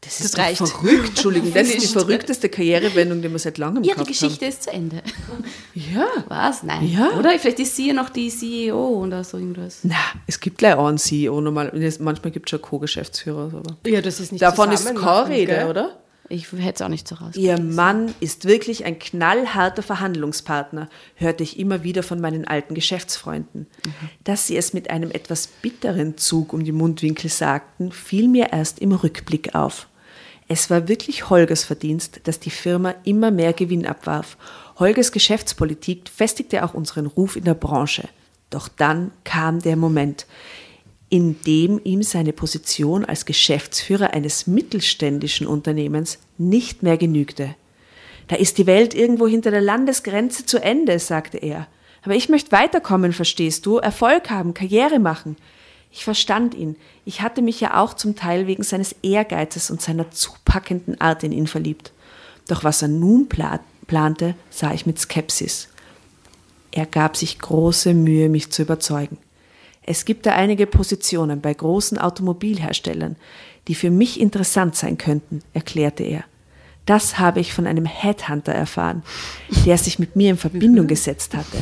Das ist doch verrückt, Entschuldigung. Das ist die verrückteste Karrierewendung, die wir seit langem Ihre gehabt Geschichte ist zu Ende. haben. Ja. Was? Nein. Ja. Oder? Vielleicht ist sie ja noch die CEO oder so irgendwas. Na, es gibt gleich einen CEO normal. Manchmal gibt es schon Co-Geschäftsführer. Aber Ja, das ist nicht Davon ist keine Rede, gell? oder? Ich hätte es auch nicht so raus. Ihr Mann ist wirklich ein knallharter Verhandlungspartner, hörte ich immer wieder von meinen alten Geschäftsfreunden. Dass sie es mit einem etwas bitteren Zug um die Mundwinkel sagten, fiel mir erst im Rückblick auf. Es war wirklich Holgers Verdienst, dass die Firma immer mehr Gewinn abwarf. Holgers Geschäftspolitik festigte auch unseren Ruf in der Branche. Doch dann kam der Moment, in dem ihm seine Position als Geschäftsführer eines mittelständischen Unternehmens nicht mehr genügte. Da ist die Welt irgendwo hinter der Landesgrenze zu Ende, sagte er. Aber ich möchte weiterkommen, verstehst du, Erfolg haben, Karriere machen. Ich verstand ihn. Ich hatte mich ja auch zum Teil wegen seines Ehrgeizes und seiner zupackenden Art in ihn verliebt. Doch was er nun pla plante, sah ich mit Skepsis. Er gab sich große Mühe, mich zu überzeugen. Es gibt da einige Positionen bei großen Automobilherstellern, die für mich interessant sein könnten, erklärte er. Das habe ich von einem Headhunter erfahren, der sich mit mir in Verbindung gesetzt hatte.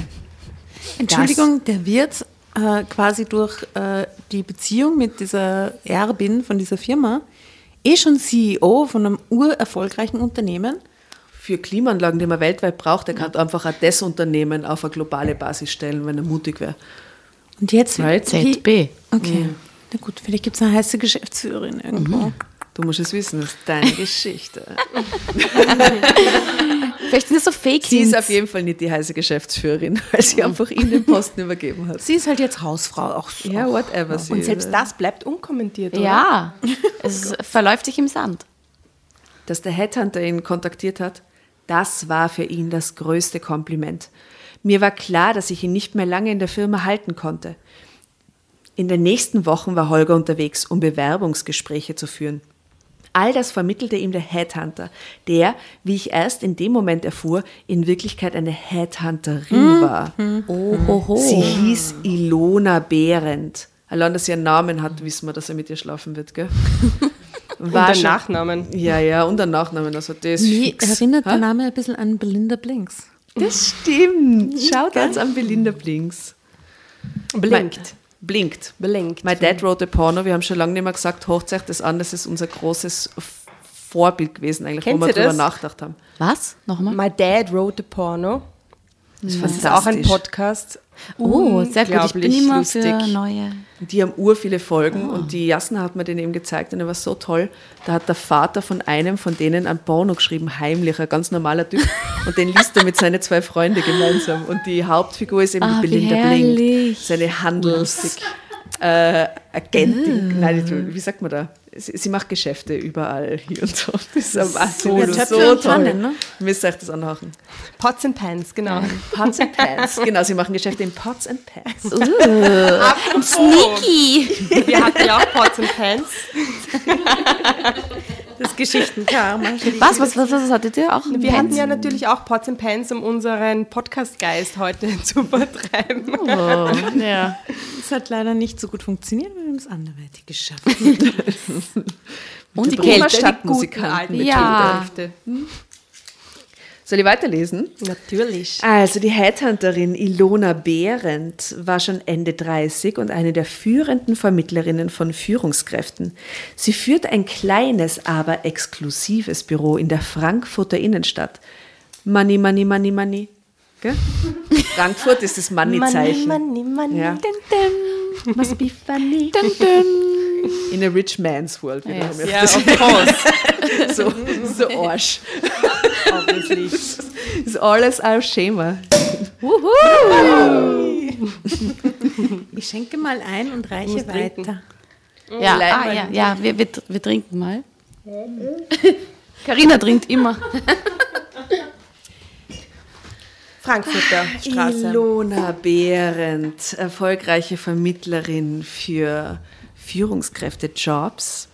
Entschuldigung, der wird äh, quasi durch äh, die Beziehung mit dieser Erbin von dieser Firma eh schon CEO von einem urerfolgreichen Unternehmen. Für Klimaanlagen, die man weltweit braucht, der kann einfach auch das Unternehmen auf eine globale Basis stellen, wenn er mutig wäre. Und jetzt wie- ZB. Okay. Na gut, vielleicht gibt es eine heiße Geschäftsführerin irgendwo. Du musst es wissen, das ist deine Geschichte. Vielleicht sind das so Fake Sie ist auf jeden Fall nicht die heiße Geschäftsführerin, weil sie einfach ihm den Posten übergeben hat. Sie ist halt jetzt Hausfrau. Auch, Ja, whatever. Sie Und selbst das bleibt unkommentiert, oder? Ja, es verläuft sich im Sand. Dass der Headhunter ihn kontaktiert hat, das war für ihn das größte Kompliment. Mir war klar, dass ich ihn nicht mehr lange in der Firma halten konnte. In den nächsten Wochen war Holger unterwegs, um Bewerbungsgespräche zu führen. All das vermittelte ihm der Headhunter, der, wie ich erst in dem Moment erfuhr, in Wirklichkeit eine Headhunterin war. Ohoho. Sie hieß Ilona Behrendt. Allein, dass sie einen Namen hat, wissen wir, dass er mit ihr schlafen wird, gell? Und War der schon- Nachnamen. Ja, ja, und der Nachnamen, also das ist Mir fix. erinnert der Name ein bisschen an Belinda Blinks. Das stimmt. Schaut uns an Belinda Blinks. Blinkt. Blinkt. Blinkt. My Dad wrote a Porno. Wir haben schon lange nicht mehr gesagt, Hochzeit des An, das ist unser großes Vorbild gewesen, eigentlich, Kennt wo wir drüber nachgedacht haben. Was? Nochmal? My Dad wrote a Porno. Das ist auch ein. Podcast. Oh, sehr gut. Ich bin immer lustig. für neue. Die haben ur viele Folgen und die Jasna hat mir den eben gezeigt und er war so toll. Da hat der Vater von einem von denen ein Porno geschrieben, heimlich, ein ganz normaler Typ. Und den liest er mit seinen zwei Freunden gemeinsam. Und die Hauptfigur ist eben Ah, Belinda Blink. Seine Handels, äh, Agentin, nein, nicht, wie sagt man da? Sie, sie macht Geschäfte überall hier und so. Das ist aber so, Ja, so, toll. Pfannen, ne? Müsst ihr euch das anhören. Pots and Pans, genau. Pots and Pans. Genau, sie machen Geschäfte in Pots and Pans. Sneaky! Wir hatten ja auch Pots and Pans. Das Geschichtenkarma. Was, was, was, was hattet ihr auch? Wir hatten ja natürlich auch Pots and Pans, um unseren Podcast-Geist heute zu vertreiben. Oh, ja. Das hat leider nicht so gut funktioniert, wir haben es anderweitig geschafft. Und die Kälte. Stadtmusikanten. Ja. Soll ich weiterlesen? Natürlich. Also die Headhunterin Ilona Behrendt war schon Ende 30 und eine der führenden Vermittlerinnen von Führungskräften. Sie führt ein kleines, aber exklusives Büro in der Frankfurter Innenstadt. Money, money, money, money. Gell? Frankfurt ist das Money-Zeichen. Money, money. Ja. Must be funny. Dun, dun. In a rich man's world. wie Yes. wir Ja, of course. So, so Arsch. Obviously. Das ist alles auf Schema. Ich schenke mal ein und reiche trinken. weiter. Ja, ah, ja, ja wir, wir, wir trinken mal. Carina trinkt immer. Frankfurter Straße. Ilona Behrendt, erfolgreiche Vermittlerin für Führungskräftejobs.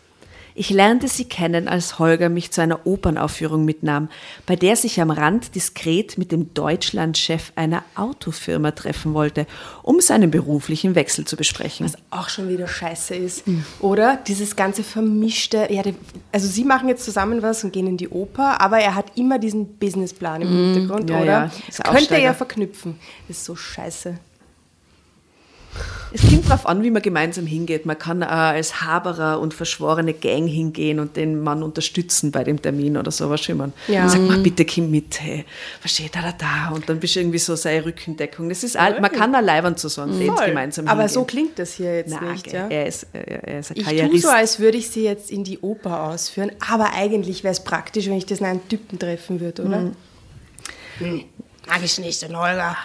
Ich lernte sie kennen, als Holger mich zu einer Opernaufführung mitnahm, bei der sich am Rand diskret mit dem Deutschlandchef einer Autofirma treffen wollte, um seinen beruflichen Wechsel zu besprechen. Was auch schon wieder scheiße ist. Oder dieses ganze vermischte, ja, also sie machen jetzt zusammen was und gehen in die Oper, aber er hat immer diesen Businessplan im Hintergrund, ja, oder? ja, Das könnte er ja verknüpfen. Das ist so scheiße. Es kommt darauf an, wie man gemeinsam hingeht. Man kann auch als Haberer und verschworene Gang hingehen und den Mann unterstützen bei dem Termin oder so, was man. Ja. Und sagt man, bitte komm mit, hey, was steht da, da, da? Und dann bist du irgendwie so seine Rückendeckung. Das ist alt. Man kann auch leibern zu so einem Date gemeinsam aber hingehen. so klingt das hier jetzt Nein, nicht, ja? er, ist, er, er ist ein Ich tue so, als würde ich sie jetzt in die Oper ausführen, aber eigentlich wäre es praktisch, wenn ich das in einen Typen treffen würde, oder? Hm. Mag ich nicht, den Holger.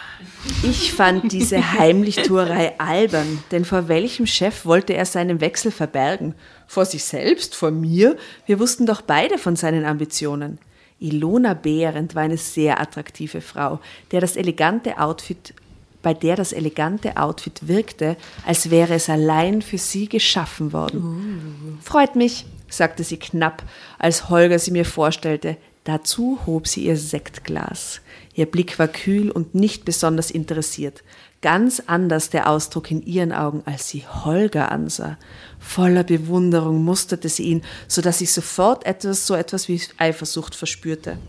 Ich fand diese Heimlichtuerei albern, denn vor welchem Chef wollte er seinen Wechsel verbergen? Vor sich selbst, vor mir? Wir wussten doch beide von seinen Ambitionen. Ilona Behrendt war eine sehr attraktive Frau, der das elegante Outfit, bei der das elegante Outfit wirkte, als wäre es allein für sie geschaffen worden. Freut mich, sagte sie knapp, als Holger sie mir vorstellte. Dazu hob sie ihr Sektglas. Ihr Blick war kühl und nicht besonders interessiert. Ganz anders der Ausdruck in ihren Augen, als sie Holger ansah. Voller Bewunderung musterte sie ihn, so dass ich sofort etwas, so etwas wie Eifersucht verspürte.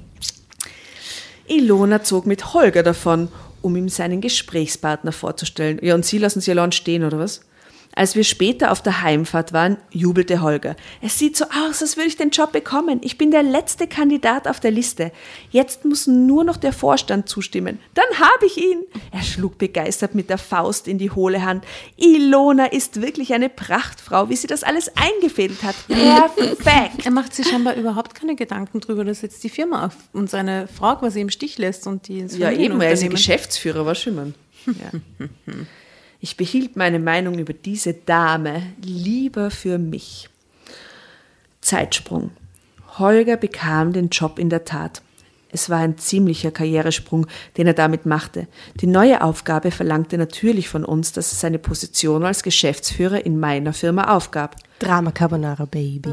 Ilona zog mit Holger davon, um ihm seinen Gesprächspartner vorzustellen. Ja, und Sie lassen sie allein stehen, oder was? Als wir später auf der Heimfahrt waren, jubelte Holger. Es sieht so aus, als würde ich den Job bekommen. Ich bin der letzte Kandidat auf der Liste. Jetzt muss nur noch der Vorstand zustimmen. Dann habe ich ihn. Er schlug begeistert mit der Faust in die hohle Hand. Ilona ist wirklich eine Prachtfrau, wie sie das alles eingefädelt hat. Perfekt. Er macht sich scheinbar überhaupt keine Gedanken darüber, dass jetzt die Firma auf und seine Frau quasi im Stich lässt und die ins Ja, eben, er ist ja Geschäftsführer, was schon ja. Ich behielt meine Meinung über diese Dame lieber für mich. Zeitsprung. Holger bekam den Job in der Tat. Es war ein ziemlicher Karrieresprung, den er damit machte. Die neue Aufgabe verlangte natürlich von uns, dass er seine Position als Geschäftsführer in meiner Firma aufgab. Drama Carbonara Baby.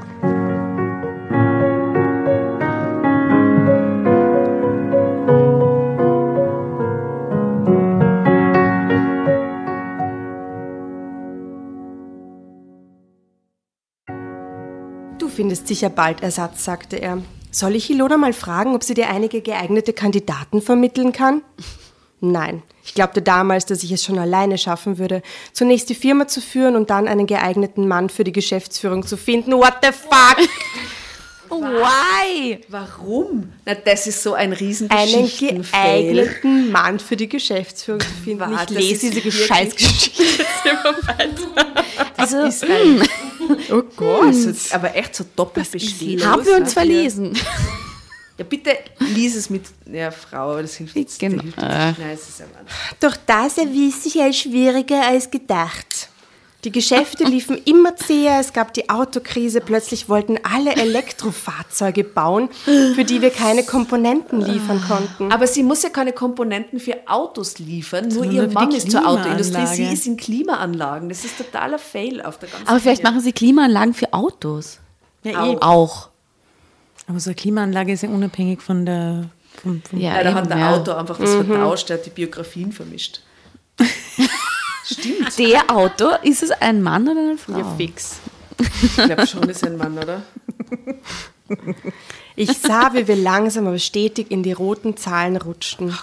Findest sicher bald Ersatz, sagte er. Soll ich Ilona mal fragen, ob sie dir einige geeignete Kandidaten vermitteln kann? Nein, ich glaubte damals, dass ich es schon alleine schaffen würde, zunächst die Firma zu führen und dann einen geeigneten Mann für die Geschäftsführung zu finden. What the fuck? Why? Warum? Na, das ist so ein riesen Einen geeigneten Mann für die Geschäftsführung zu finden. Warte, ich lese diese Scheißgeschichte immer weiter. Also, Ist ein, Oh Gott. also, aber echt so doppelt bestehen. haben wir uns verlesen? Ja, bitte lies es mit ja, Frau, aber das hilft jetzt Genau. hilft jetzt nicht. Nein, es ist ein Mann. Doch das erwies sich als schwieriger als gedacht. Die Geschäfte liefen immer zäher, es gab die Autokrise, plötzlich wollten alle Elektrofahrzeuge bauen, für die wir keine Komponenten liefern konnten. Aber sie muss ja keine Komponenten für Autos liefern, nur Sondern ihr Mann ist zur Autoindustrie, sie ist in Klimaanlagen. Das ist totaler Fail auf der ganzen Aber vielleicht Welt. machen sie Klimaanlagen für Autos. Ja, eh. Auch. Aber so eine Klimaanlage ist ja unabhängig von der. Vom, vom Ja, Ja, da hat der ja. Autor einfach was vertauscht, der hat die Biografien vermischt. Stimmt. Der Autor, ist es ein Mann oder eine Frau? Ja, fix. Ich glaube schon, ist ein Mann, oder? Ich sah, wie wir langsam aber stetig in die roten Zahlen rutschten.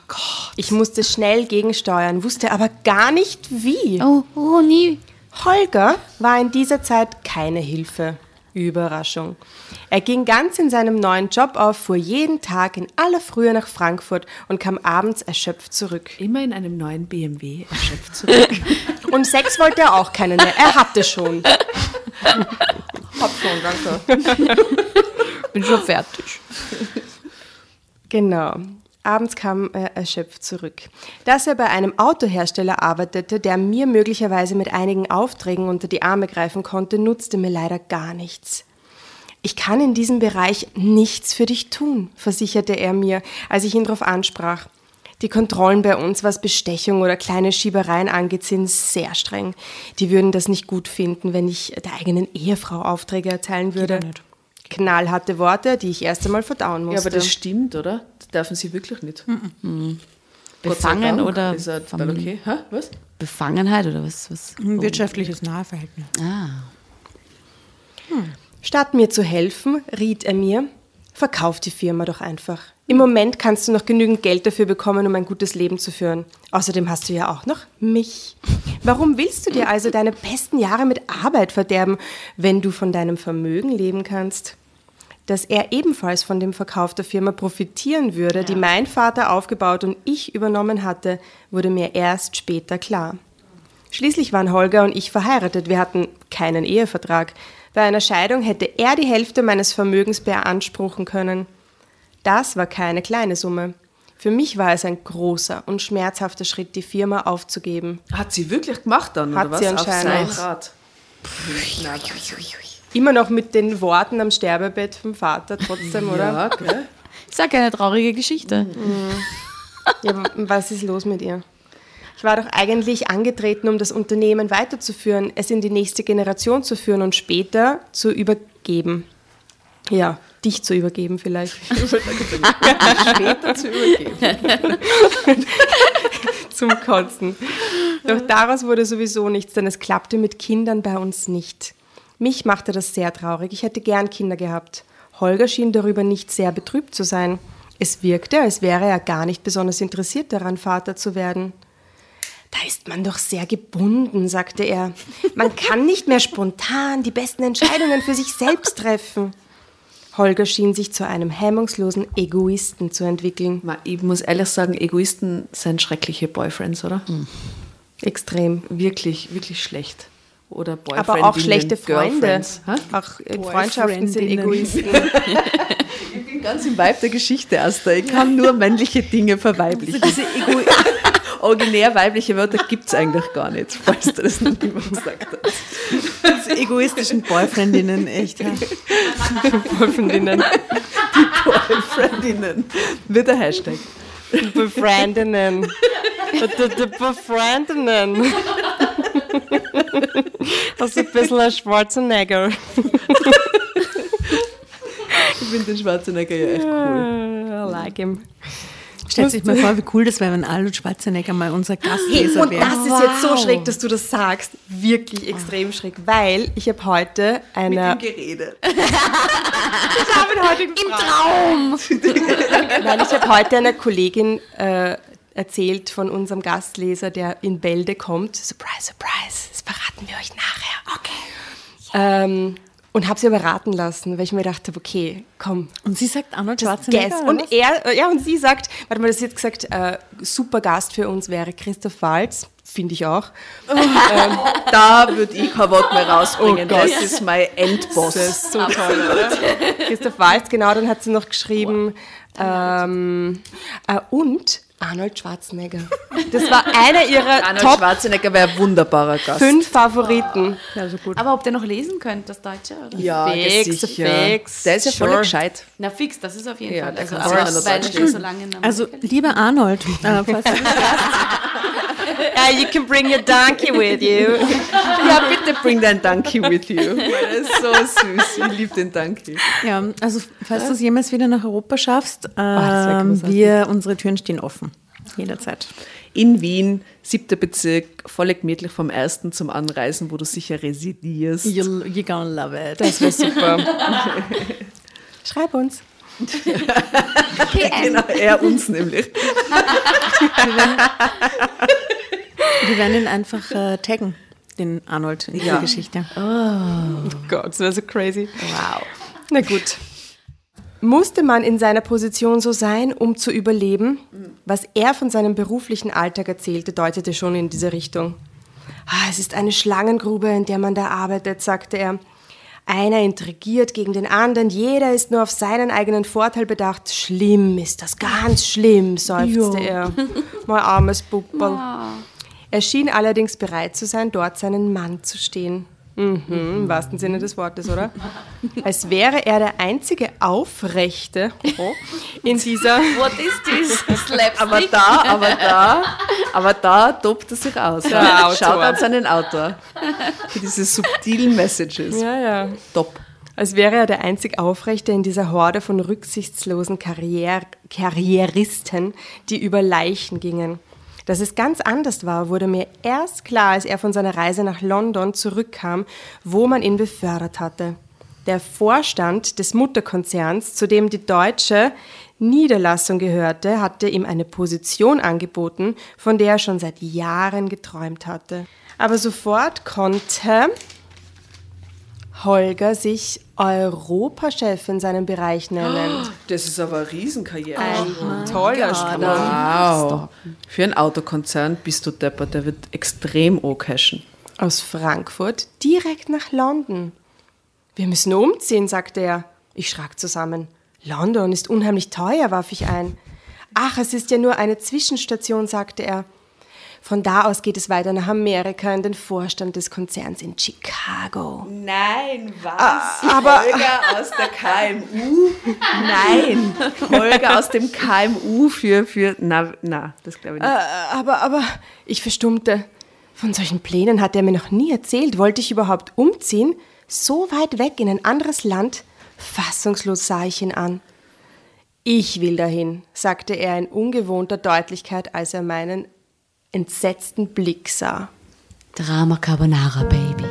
Ich musste schnell gegensteuern, wusste aber gar nicht wie. Oh, oh, nie. Holger war in dieser Zeit keine Hilfe. Überraschung. Er ging ganz in seinem neuen Job auf, fuhr jeden Tag in aller Frühe nach Frankfurt und kam abends erschöpft zurück. Immer in einem neuen BMW erschöpft zurück. Und Sex wollte er auch keinen mehr. Er hatte schon. Hab schon, danke. Bin schon fertig. Genau. Abends kam er erschöpft zurück. Dass er bei einem Autohersteller arbeitete, der mir möglicherweise mit einigen Aufträgen unter die Arme greifen konnte, nutzte mir leider gar nichts. Ich kann in diesem Bereich nichts für dich tun, versicherte er mir, als ich ihn darauf ansprach. Die Kontrollen bei uns, was Bestechung oder kleine Schiebereien angeht, sind sehr streng. Die würden das nicht gut finden, wenn ich der eigenen Ehefrau Aufträge erteilen würde. Knallharte Worte, die ich erst einmal verdauen musste. Ja, aber das stimmt, oder? Das dürfen sie wirklich nicht. Gott sei Befangen Dank oder Ist er Familie? okay? Hä? Was? Befangenheit oder was? was? Ein wirtschaftliches Nahverhältnis. Ah. Statt mir zu helfen, riet er mir, verkauf die Firma doch einfach. Im Moment kannst du noch genügend Geld dafür bekommen, um ein gutes Leben zu führen. Außerdem hast du ja auch noch mich. Warum willst du dir also deine besten Jahre mit Arbeit verderben, wenn du von deinem Vermögen leben kannst? Dass er ebenfalls von dem Verkauf der Firma profitieren würde, die mein Vater aufgebaut und ich übernommen hatte, wurde mir erst später klar. Schließlich waren Holger und ich verheiratet. Wir hatten keinen Ehevertrag. Bei einer Scheidung hätte er die Hälfte meines Vermögens beanspruchen können. Das war keine kleine Summe. Für mich war es ein großer und schmerzhafter Schritt, die Firma aufzugeben. Hat sie wirklich gemacht dann, Hat oder was? sie Auf anscheinend. sein Rat. Immer noch mit den Worten am Sterbebett vom Vater trotzdem, oder? Ja, gell? Ist ja keine traurige Geschichte. Ja, aber was ist los mit ihr? Ich war doch eigentlich angetreten, um das Unternehmen weiterzuführen, es in die nächste Generation zu führen und später zu übergeben. Ja, dich zu übergeben vielleicht. Später zu übergeben. Zum Kotzen. Doch daraus wurde sowieso nichts, denn es klappte mit Kindern bei uns nicht. Mich machte das sehr traurig. Ich hätte gern Kinder gehabt. Holger schien darüber nicht sehr betrübt zu sein. Es wirkte, als wäre er gar nicht besonders interessiert daran, Vater zu werden. Da ist man doch sehr gebunden, sagte er. Man kann nicht mehr spontan die besten Entscheidungen für sich selbst treffen. Holger schien sich zu einem hemmungslosen Egoisten zu entwickeln. Ich muss ehrlich sagen, Egoisten sind schreckliche Boyfriends, oder? Extrem. Wirklich, wirklich schlecht. Oder Boyfriendinnen, Aber auch schlechte Freunde. Auch äh, Freundschaften sind. Egoisten. Ich bin ganz im Vibe der Geschichte, Asta. Ich kann nur männliche Dinge verweiblichen. Diese Ego originär weibliche Wörter gibt es eigentlich gar nicht, falls du das noch niemand gesagt hast. Diese egoistischen Boyfriendinnen, echt. Ja. Boyfriendinnen. Freundinnen. Wird der Hashtag. Befriendinnen. Die- die Befriendinnen. Das ist ein bisschen ein Schwarzenegger. Ich finde den Schwarzenegger ja echt cool. I like him. Stellt sich mal vor, wie cool das wäre, wenn Arnold Schwarzenegger mal unser Gastleser Und wäre. das ist jetzt so schräg, dass du das sagst. Wirklich extrem schräg, weil ich habe heute eine... Geredet. Ich habe ihn heute gefragt. Nein, ich habe heute einer Kollegin äh, erzählt von unserem Gastleser, der in Bälde kommt. Surprise, surprise, das verraten wir euch nachher. Okay. Ähm, und habe sie aber raten lassen, weil ich mir dachte, okay, komm, Und sie sagt Arnold Schwarzenegger. guess. Und er, äh, ja, und sie sagt, warte mal, das jetzt gesagt, äh, super Gast für uns wäre Christoph Walz, finde ich auch. Da würde ich kein Wort mehr rausbringen. Oh das ist mein Endboss. Das ist so toll, oder? Christoph Walz, genau, dann hat sie noch geschrieben, ähm, äh, und Arnold Schwarzenegger. Das war einer ihrer Arnold Top Schwarzenegger wäre ein wunderbarer Gast. fünf Favoriten. Ja, so gut. Aber ob der noch lesen könnt, das Deutsche, oder? Ja, Fix, sicher. fix. Der ist ja voll Sure. gescheit. Na fix, das ist auf jeden Ja, Fall. der Also, aber noch weil so lange in Also, lieber Arnold, äh, falls du Ah, you can bring your donkey with you. Ja, bitte bring dein Donkey with you. Weil er ist so süß. Ich liebe den Donkey. Ja, also falls du es jemals wieder nach Europa schaffst, das ähm, großartig. wir, unsere Türen stehen offen. Jederzeit. In Wien, siebter Bezirk, voll gemütlich vom ersten zum Anreisen, wo du sicher residierst. You'll, you're gonna love it. Das wäre super. Schreib uns. Genau, er uns nämlich. Wir werden ihn einfach äh, taggen, den Arnold in dieser Ja. Geschichte. Oh Gott, das wäre so crazy. Wow. Na gut. Musste man in seiner Position so sein, um zu überleben? Was er von seinem beruflichen Alltag erzählte, deutete schon in diese Richtung. Ah, es ist eine Schlangengrube, in der man da arbeitet, sagte er. Einer intrigiert gegen den anderen, jeder ist nur auf seinen eigenen Vorteil bedacht. Schlimm ist das, ganz schlimm, seufzte er. Mein armes Pupperl. Er schien allerdings bereit zu sein, dort seinen Mann zu stehen. Mhm, Im wahrsten Sinne des Wortes, oder? Als wäre er der einzige Aufrechte oh, in dieser. What is this? Slapstick? Aber da, aber da, aber da tobt er sich aus. Schaut an seinen Autor. Für diese subtilen Messages. Ja, ja. Top. Als wäre er der einzig Aufrechte in dieser Horde von rücksichtslosen Karrier Karrieristen, die über Leichen gingen. Dass es ganz anders war, wurde mir erst klar, als er von seiner Reise nach London zurückkam, wo man ihn befördert hatte. Der Vorstand des Mutterkonzerns, zu dem die deutsche Niederlassung gehörte, hatte ihm eine Position angeboten, von der er schon seit Jahren geträumt hatte. Aber sofort konnte Holger sich Europachef in seinem Bereich nennen. Das ist aber eine Riesenkarriere. Ein toller Sprung. Wow. Für einen Autokonzern bist du deppert, der wird extrem cashen. Aus Frankfurt direkt nach London. Wir müssen umziehen, sagte er. Ich schrak zusammen. London ist unheimlich teuer, warf ich ein. Ach, es ist ja nur eine Zwischenstation, sagte er. Von da aus geht es weiter nach Amerika in den Vorstand des Konzerns in Chicago. Nein, was? aber- Holger aus der KMU? Nein, Holger aus dem KMU für, für na, na, das glaube ich nicht. Äh, aber, aber, ich verstummte. Von solchen Plänen hat er mir noch nie erzählt. Wollte ich überhaupt umziehen? So weit weg in ein anderes Land? Fassungslos sah ich ihn an. Ich will dahin, sagte er in ungewohnter Deutlichkeit, als er meinen entsetzten Blick sah. Drama Carbonara, Baby.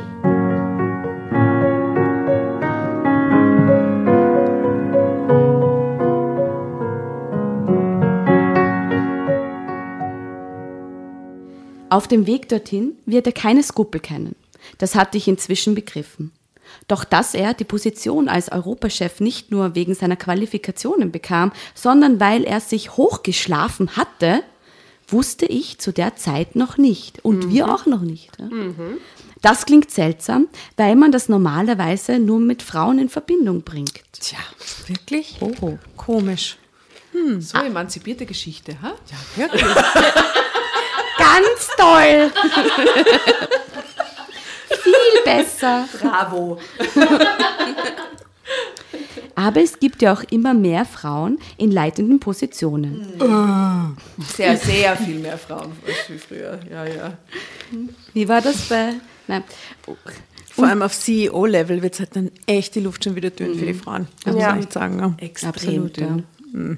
Auf dem Weg dorthin wird er keine Skrupel kennen. Das hatte ich inzwischen begriffen. Doch dass er die Position als Europachef nicht nur wegen seiner Qualifikationen bekam, sondern weil er sich hochgeschlafen hatte, wusste ich zu der Zeit noch nicht. Und wir auch noch nicht. ja. Das klingt seltsam, weil man das normalerweise nur mit Frauen in Verbindung bringt. Tja, wirklich? Oh. Komisch. So emanzipierte Geschichte, ha? Wirklich? Ganz toll! Viel besser. Bravo. Aber es gibt ja auch immer mehr Frauen in leitenden Positionen. Sehr, sehr viel mehr Frauen als wie früher. Ja, ja. Wie war das bei. Nein. Vor allem auf CEO-Level wird es halt dann echt die Luft schon wieder dünn für die Frauen. Muss Ja. echt sagen. Ja. Extrem Absolut, dünn. ja.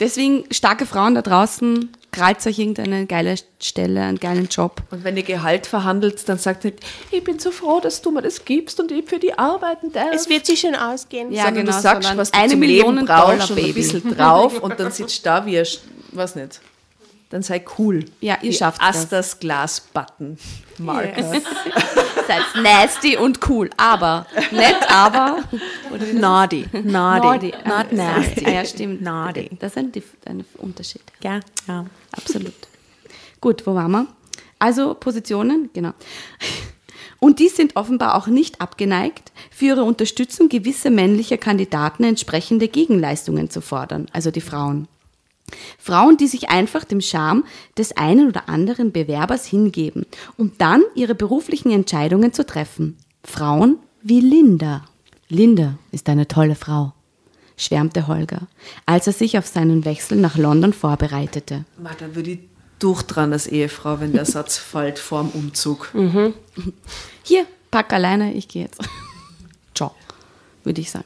Deswegen, starke Frauen da draußen, krallt euch irgendeine geile Stelle, einen geilen Job. Und wenn ihr Gehalt verhandelt, dann sagt nicht, ich bin so froh, dass du mir das gibst und ich für die arbeiten darf. Es wird sich schon ausgehen. Ja, sondern genau, du sagst, was du eine zum Million Leben brauchst Dollar, und ein bisschen drauf und dann sitzt da wie ein, weiß nicht, dann sei cool. Ja, ihr Wie schafft das. Astas Glas-Button. Marker. Seid nasty und cool, aber nett, aber Naughty. Naughty. naughty. Not nasty. Ah, ja, stimmt. Naughty. Das ist ein, ein Unterschied. Ja, ja. Absolut. Gut, wo waren wir? Also Positionen, genau. Und die sind offenbar auch nicht abgeneigt, für ihre Unterstützung gewisse männliche Kandidaten entsprechende Gegenleistungen zu fordern, also die Frauen. Frauen, die sich einfach dem Charme des einen oder anderen Bewerbers hingeben, um dann ihre beruflichen Entscheidungen zu treffen. Frauen wie Linda. Linda ist eine tolle Frau, schwärmte Holger, als er sich auf seinen Wechsel nach London vorbereitete. Dann würde ich durchdran als Ehefrau, wenn der Satz fällt vorm Umzug. Hier, pack alleine, ich gehe jetzt. Ciao, würde ich sagen.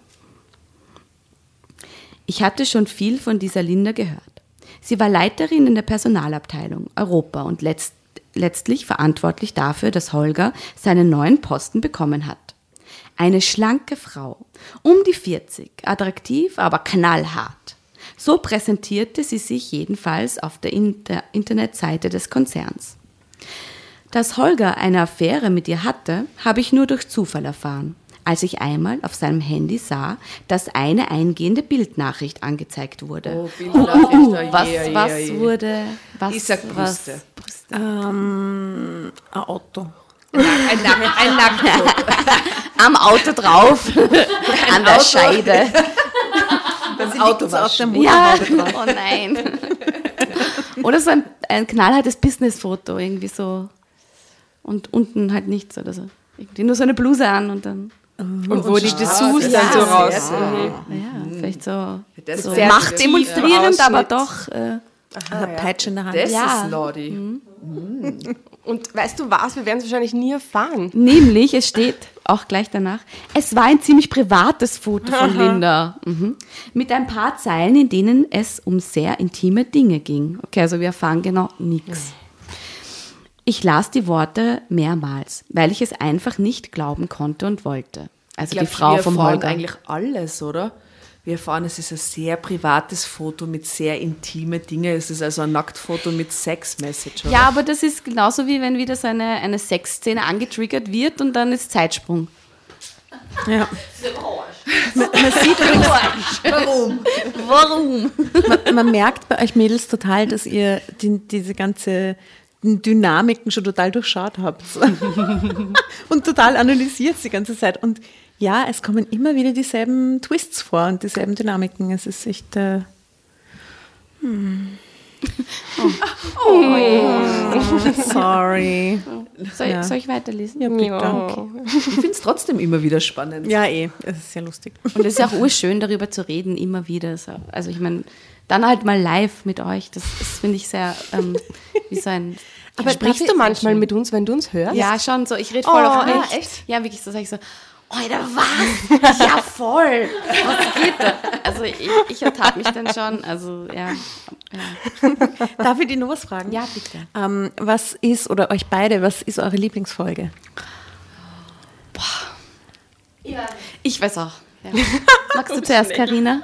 Ich hatte schon viel von dieser Linda gehört. Sie war Leiterin in der Personalabteilung Europa und letzt, letztlich verantwortlich dafür, dass Holger seinen neuen Posten bekommen hat. Eine schlanke Frau, um die 40, attraktiv, aber knallhart. So präsentierte sie sich jedenfalls auf der Inter Internetseite des Konzerns. Dass Holger eine Affäre mit ihr hatte, habe ich nur durch Zufall erfahren, als ich einmal auf seinem Handy sah, dass eine eingehende Bildnachricht angezeigt wurde. Oh, Bildnachricht, oh, was, je, je, was je. wurde, was, Ich sag was, Brüste. Brüste. Ähm, ein Auto. Ein, Nack, ein Nacktfoto. Am Auto drauf, an der Auto. Scheibe. Das Auto so auf der Ja, drauf. oh nein. Oder so ein, ein knallhartes Businessfoto, irgendwie so. Und unten halt nichts oder so. Irgendwie nur so eine Bluse an und dann. Und wo die Dessous das dann so sehr, raus. sehr, Ja, vielleicht so, Das so machtdemonstrierend, aber doch. Äh, Eine Peitsche in der Hand. Das Ja. ist naughty. Und weißt du was, wir werden es wahrscheinlich nie erfahren. Nämlich, es steht auch gleich danach, es war ein ziemlich privates Foto von Linda. Mhm. Mit ein paar Zeilen, in denen es um sehr intime Dinge ging. Okay, also wir erfahren genau nichts. Ich las die Worte mehrmals, weil ich es einfach nicht glauben konnte und wollte. Also Ich die glaub, Frau wir vom erfahren Holger. eigentlich alles, oder? Wir erfahren, es ist ein sehr privates Foto mit sehr intime Dinge. Es ist also ein Nacktfoto mit Sex-Message? Ja, aber das ist genauso wie wenn wieder so eine, eine Sexszene angetriggert wird und dann ist Zeitsprung. Ja. Man, man sieht übrigens, Warum? Warum? man, man merkt bei euch Mädels total, dass ihr die, diese ganze Dynamiken schon total durchschaut habt. und total analysiert die ganze Zeit. Und ja, es kommen immer wieder dieselben Twists vor und dieselben Dynamiken. Es ist echt. Äh, hm. Oh. Sorry. Soll, Ja. soll ich weiterlesen? Ja, bitte. Ich finde es trotzdem immer wieder spannend. Ja, eh. Es ist sehr lustig. Und es ist auch urschön, darüber zu reden, immer wieder. So. Also ich meine, dann halt mal live mit euch. Das, das finde ich sehr, ähm, wie so ein... Aber sprichst du manchmal mit uns, wenn du uns hörst? Ja, schon so. Ich rede voll Oh, auf ah, echt. Ja, wirklich so sage ich so, Alter, was? Ja, voll. Was geht da? Also ich, ich ertappe mich dann schon. Also ja. Darf ich dir noch was fragen? Ja, bitte. Ähm, was ist, oder euch beide, was ist eure Lieblingsfolge? Ich weiß auch. Ja. Magst du zuerst, Karina?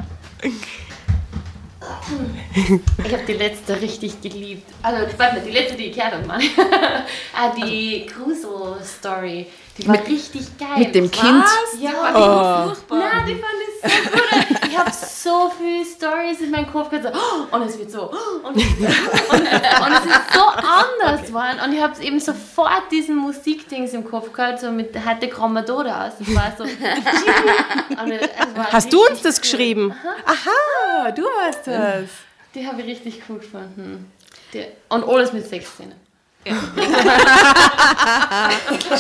Ich habe die letzte richtig geliebt. Also, warte mal, die letzte, die ich gehört habe, Mann. ah, die Crusoe-Story. Die war richtig geil. mit dem Was? Kind? Ja, war furchtbar. Nein, die fand ich so gut. Ich habe so viele Stories in meinem Kopf gehabt. So, oh, und es wird so. oh, Und, und, und es ist so anders geworden. Und ich habe eben sofort diesen Musikdings im Kopf gehabt, so mit heute Grammadoda aus. Das war so. War Hast du uns das cool. geschrieben? Aha, du hast das. Die habe ich richtig cool gefunden. Die, und alles mit Sexszenen.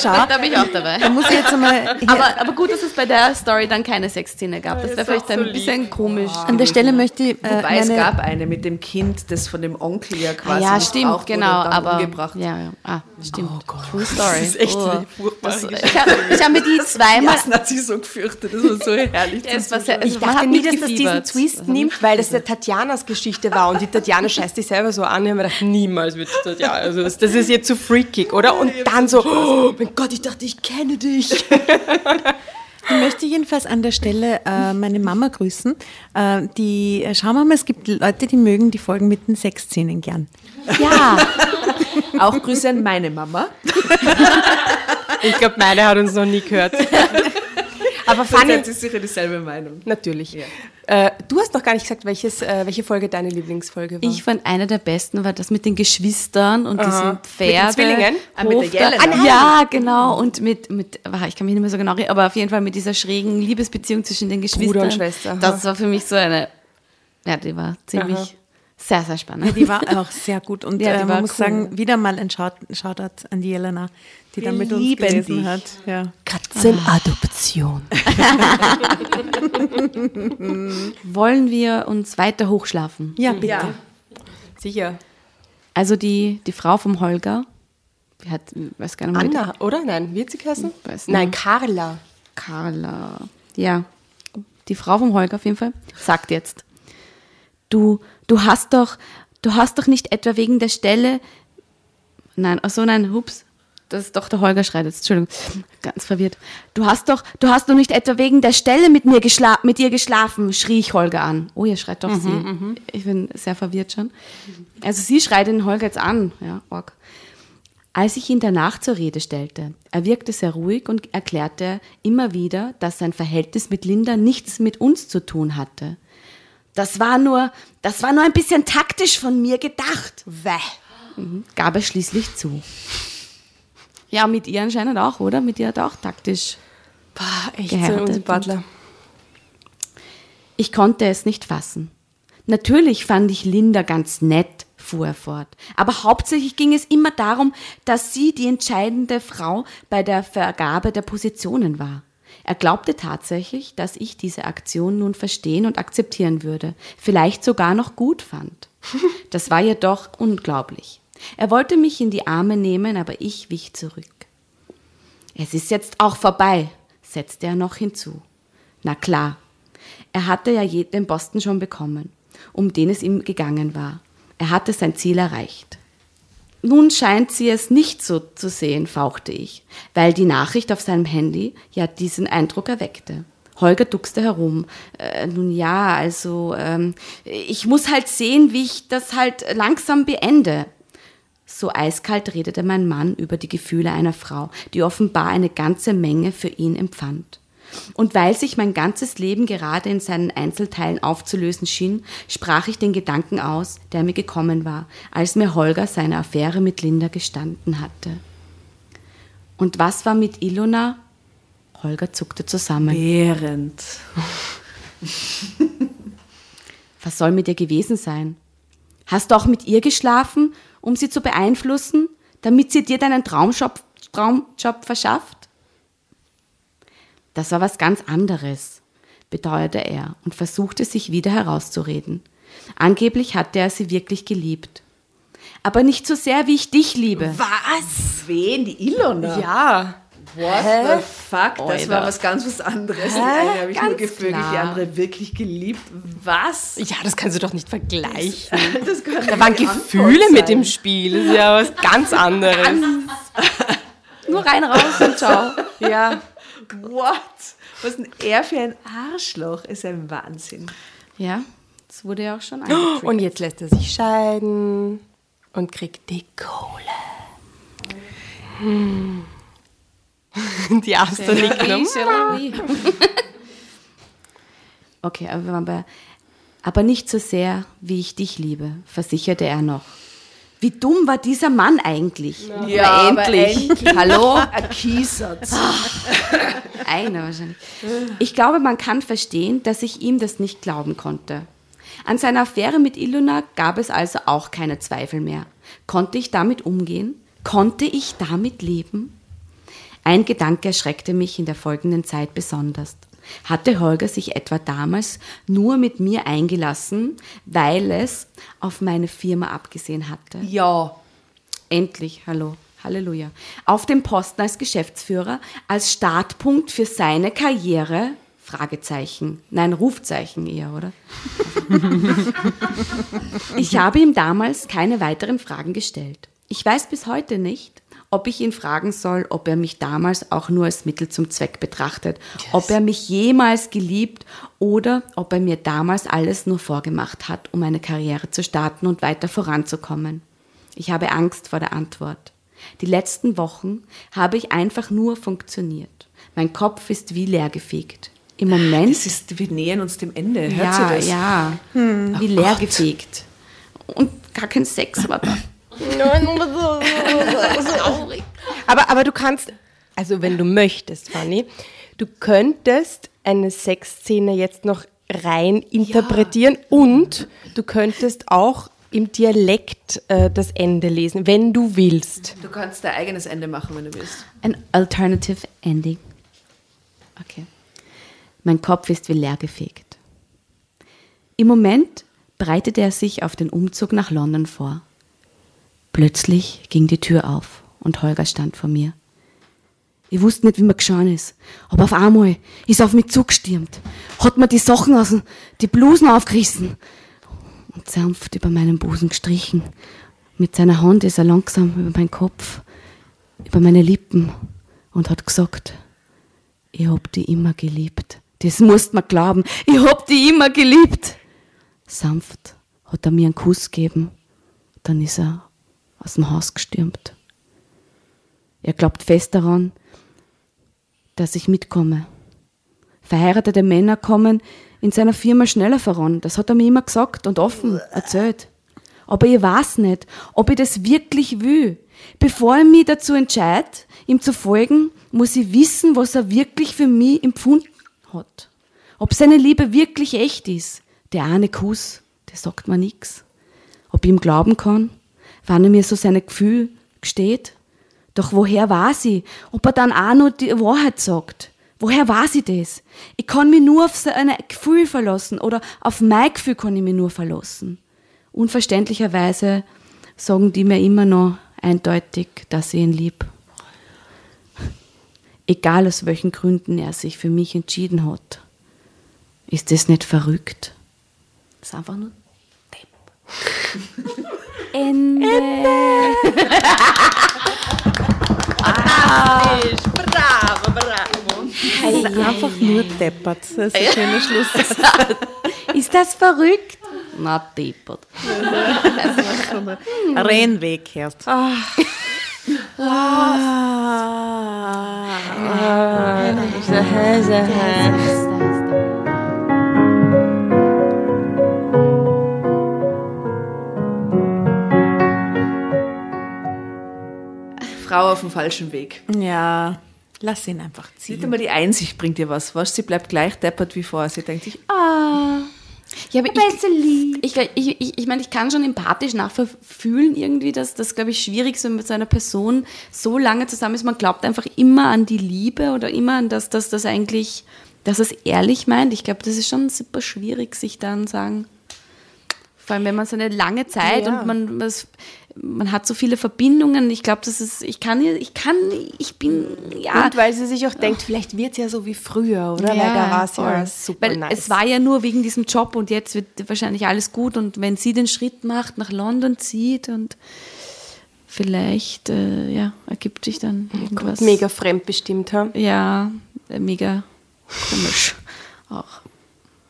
Schau, Da bin ich auch dabei. da muss ich jetzt einmal Aber, aber gut, dass es bei der Story dann keine Sexszene gab. Das wäre vielleicht ein bisschen komisch. an der Stelle möchte ich äh, Wobei es gab eine mit dem Kind, das von dem Onkel ja quasi ja, stimmt, wurde genau. Aber umgebracht. ja, ja. Ah, stimmt. True Story. Das ist echt Oh. Das, Geschichte. ich habe hab mir die zweimal. Das hat sie so gefürchtet, das war so herrlich. Ja, war sehr, Ich dachte nie, dass das diesen. Twist nimmt, weil das der Tatjanas Geschichte war und die Tatjana scheißt sich selber so an. Ich habe mir gedacht, niemals wird Tatjana. Also das, das ist jetzt zu freakig, oder? Und dann so, oh mein Gott, ich dachte, ich kenne dich. ich möchte jedenfalls an der Stelle äh, meine Mama grüßen. Äh, die, äh, schauen wir mal, es gibt Leute, die mögen die Folgen mit den Sexszenen gern. Ja, Auch Grüße an meine Mama. Ich glaube, meine hat uns noch nie gehört. Aber Fanny hat sie sicher dieselbe Meinung. natürlich. Äh, du hast noch gar nicht gesagt, welches, äh, welche Folge deine Lieblingsfolge war. ich fand eine der besten war das mit den Geschwistern und diesen Pferden. Zwillingen? Ah, mit der Jelena. Ja, genau. Und mit, mit, ah, ich kann mich nicht mehr so genau erinnern, aber auf jeden Fall mit dieser schrägen Liebesbeziehung zwischen den Geschwistern. und Schwester, aha. Das war für mich so eine, ja, die war ziemlich, Aha. Sehr, sehr spannend. Die war auch sehr gut und Ja, äh, man muss cool. sagen, wieder mal ein Shout- Shoutout an die Jelena, die da mit uns lieben gelesen dich. hat. Ja. Katzenadoption. Wollen wir uns weiter hochschlafen? ja, bitte. Ja. Sicher. Also die, die Frau vom Holger, die hat, ich weiß gar nicht mehr, Anna, oder? Nein, hat sie geheißen? Weiß Nein. Carla. Carla. Ja, die Frau vom Holger auf jeden Fall sagt jetzt, du, du hast doch, du hast doch nicht etwa wegen der Stelle, nein, ach so, nein, hups, das ist doch der Holger schreit jetzt, Entschuldigung, ganz verwirrt. Du hast doch, du hast doch nicht etwa wegen der Stelle mit mir geschla mit ihr geschlafen, schrie ich Holger an. Oh, ihr schreit doch sie. Ich bin sehr verwirrt schon. Also sie schreit den Holger jetzt an, ja, org. Als ich ihn danach zur Rede stellte, er wirkte sehr ruhig und erklärte immer wieder, dass sein Verhältnis mit Linda nichts mit uns zu tun hatte. Das war nur, das war nur ein bisschen taktisch von mir gedacht. Wäh. Mhm, Gab er schließlich zu. Ja, mit ihr anscheinend auch, oder? Mit ihr hat er auch taktisch. Boah, echt so Butler. Ich konnte es nicht fassen. Natürlich fand ich Linda ganz nett, fuhr er fort. Aber hauptsächlich ging es immer darum, dass sie die entscheidende Frau bei der Vergabe der Positionen war. Er glaubte tatsächlich, dass ich diese Aktion nun verstehen und akzeptieren würde, vielleicht sogar noch gut fand. Das war jedoch unglaublich. Er wollte mich in die Arme nehmen, aber ich wich zurück. Es ist jetzt auch vorbei, setzte er noch hinzu. Na klar, er hatte ja den Posten schon bekommen, um den es ihm gegangen war. Er hatte sein Ziel erreicht. Nun scheint sie es nicht so zu sehen, fauchte ich, weil die Nachricht auf seinem Handy ja diesen Eindruck erweckte. Holger duckste herum. Äh, nun ja, also ähm, ich muss halt sehen, wie ich das halt langsam beende. So eiskalt redete mein Mann über die Gefühle einer Frau, die offenbar eine ganze Menge für ihn empfand. Und weil sich mein ganzes Leben gerade in seinen Einzelteilen aufzulösen schien, sprach ich den Gedanken aus, der mir gekommen war, als mir Holger seine Affäre mit Linda gestanden hatte. Und was war mit Ilona? Holger zuckte zusammen. Während. Was soll mit ihr gewesen sein? Hast du auch mit ihr geschlafen, um sie zu beeinflussen, damit sie dir deinen Traumjob, Traumjob verschafft? Das war was ganz anderes, beteuerte er und versuchte sich wieder herauszureden. Angeblich hatte er sie wirklich geliebt. Aber nicht so sehr, wie ich dich liebe. Was? Wen? Die Ilona? Ja. What the fuck? Das Alter. war was ganz was anderes. Die eine habe ich nur Ganz gevögelt, die andere wirklich geliebt. Was? Ja, das kannst du doch nicht vergleichen. Das kann Da waren Gefühle mit im Spiel. Das ist ja was ganz anderes. Nur rein raus und ciao. Ja. What? Was ist denn er für ein Arschloch? Ist ein Wahnsinn. Ja, das wurde ja auch schon angetriggert. Und jetzt lässt er sich scheiden und kriegt die Kohle. Hm. Die nickt noch. Okay, aber, aber nicht so sehr, wie ich dich liebe, versicherte er noch. Wie dumm war dieser Mann eigentlich? Ja, aber endlich. endlich. Hallo? Ein Kiesatz. Einer wahrscheinlich. Ich glaube, man kann verstehen, dass ich ihm das nicht glauben konnte. An seiner Affäre mit Ilona gab es also auch keine Zweifel mehr. Konnte ich damit umgehen? Konnte ich damit leben? Ein Gedanke erschreckte mich in der folgenden Zeit besonders. Hatte Holger sich etwa damals nur mit mir eingelassen, weil es auf meine Firma abgesehen hatte? Ja. Endlich, hallo, Halleluja. Auf dem Posten als Geschäftsführer, als Startpunkt für seine Karriere, Fragezeichen, nein, Rufzeichen eher, oder? ich habe ihm damals keine weiteren Fragen gestellt. Ich weiß bis heute nicht, ob ich ihn fragen soll, ob er mich damals auch nur als Mittel zum Zweck betrachtet, ob er mich jemals geliebt oder ob er mir damals alles nur vorgemacht hat, um eine Karriere zu starten und weiter voranzukommen. Ich habe Angst vor der Antwort. Die letzten Wochen habe ich einfach nur funktioniert. Mein Kopf ist wie leergefegt. Im Moment. Das ist, wir nähern uns dem Ende. Hört ja, das? ja. wie leergefegt. Und gar kein Sex, aber Aber, aber du kannst, also wenn du möchtest, Fanny, du könntest eine Sexszene jetzt noch rein interpretieren und du könntest auch im Dialekt äh, das Ende lesen, wenn du willst. Du kannst dein eigenes Ende machen, wenn du willst. Ein Alternative Ending. Okay. Mein Kopf ist wie leergefegt. Im Moment bereitete er sich auf den Umzug nach London vor. Plötzlich ging die Tür auf und Holger stand vor mir. Ich wusste nicht, wie mir geschehen ist, aber auf einmal ist er auf mich zugestürmt, hat mir die Sachen aus, dem- die Blusen aufgerissen und sanft über meinen Busen gestrichen. Mit seiner Hand ist er langsam über meinen Kopf, über meine Lippen und hat gesagt, ich hab die immer geliebt. Das musst mir glauben, ich hab die immer geliebt. Sanft hat er mir einen Kuss gegeben, dann ist er aus dem Haus gestürmt. Er glaubt fest daran, dass ich mitkomme. Verheiratete Männer kommen in seiner Firma schneller voran. Das hat er mir immer gesagt und offen erzählt. Aber ich weiß nicht, ob ich das wirklich will. Bevor ich mich dazu entscheide, ihm zu folgen, muss ich wissen, was er wirklich für mich empfunden hat. Ob seine Liebe wirklich echt ist. Der eine Kuss, der sagt mir nichts. Ob ich ihm glauben kann, wann er mir so seine Gefühle gesteht. Doch woher weiß ich, ob er dann auch noch die Wahrheit sagt? Woher weiß ich das? Ich kann mich nur auf seine Gefühl verlassen oder auf mein Gefühl kann ich mich nur verlassen. Unverständlicherweise sagen die mir immer noch eindeutig, dass ich ihn lieb. Egal aus welchen Gründen er sich für mich entschieden hat. Ist das nicht verrückt? Das ist einfach nur Depp. Ende. Einfach nur deppert. Das ist ein schöner Schluss. Ist das verrückt? Na, deppert. Rennweg hört. Frau auf dem falschen Weg. Ja, lass ihn einfach Nicht ziehen. einmal die Einsicht bringt ihr was. Was? Sie bleibt gleich deppert wie vorher. Sie denkt sich, Ah. Ja, aber ich, ich, ich, ich, ich meine, ich kann schon empathisch nachfühlen irgendwie, dass das, glaube ich, schwierig ist, wenn man mit so einer Person so lange zusammen ist. Man glaubt einfach immer an die Liebe oder immer an das, dass das eigentlich, dass es ehrlich meint. Ich glaube, das ist schon super schwierig, sich dann sagen. Vor allem, wenn man so eine lange Zeit Ja. und man, was, man hat so viele Verbindungen. Ich glaube, das ist, ich kann, ich kann, ich bin, ja. Und weil sie sich auch denkt, vielleicht wird es ja so wie früher, oder? weil da war es ja super Weil nice. es war ja nur wegen diesem Job und jetzt wird wahrscheinlich alles gut und wenn sie den Schritt macht, nach London zieht und vielleicht, äh, ja, ergibt sich dann irgendwas. mega fremdbestimmt haben. Ja, mega komisch auch.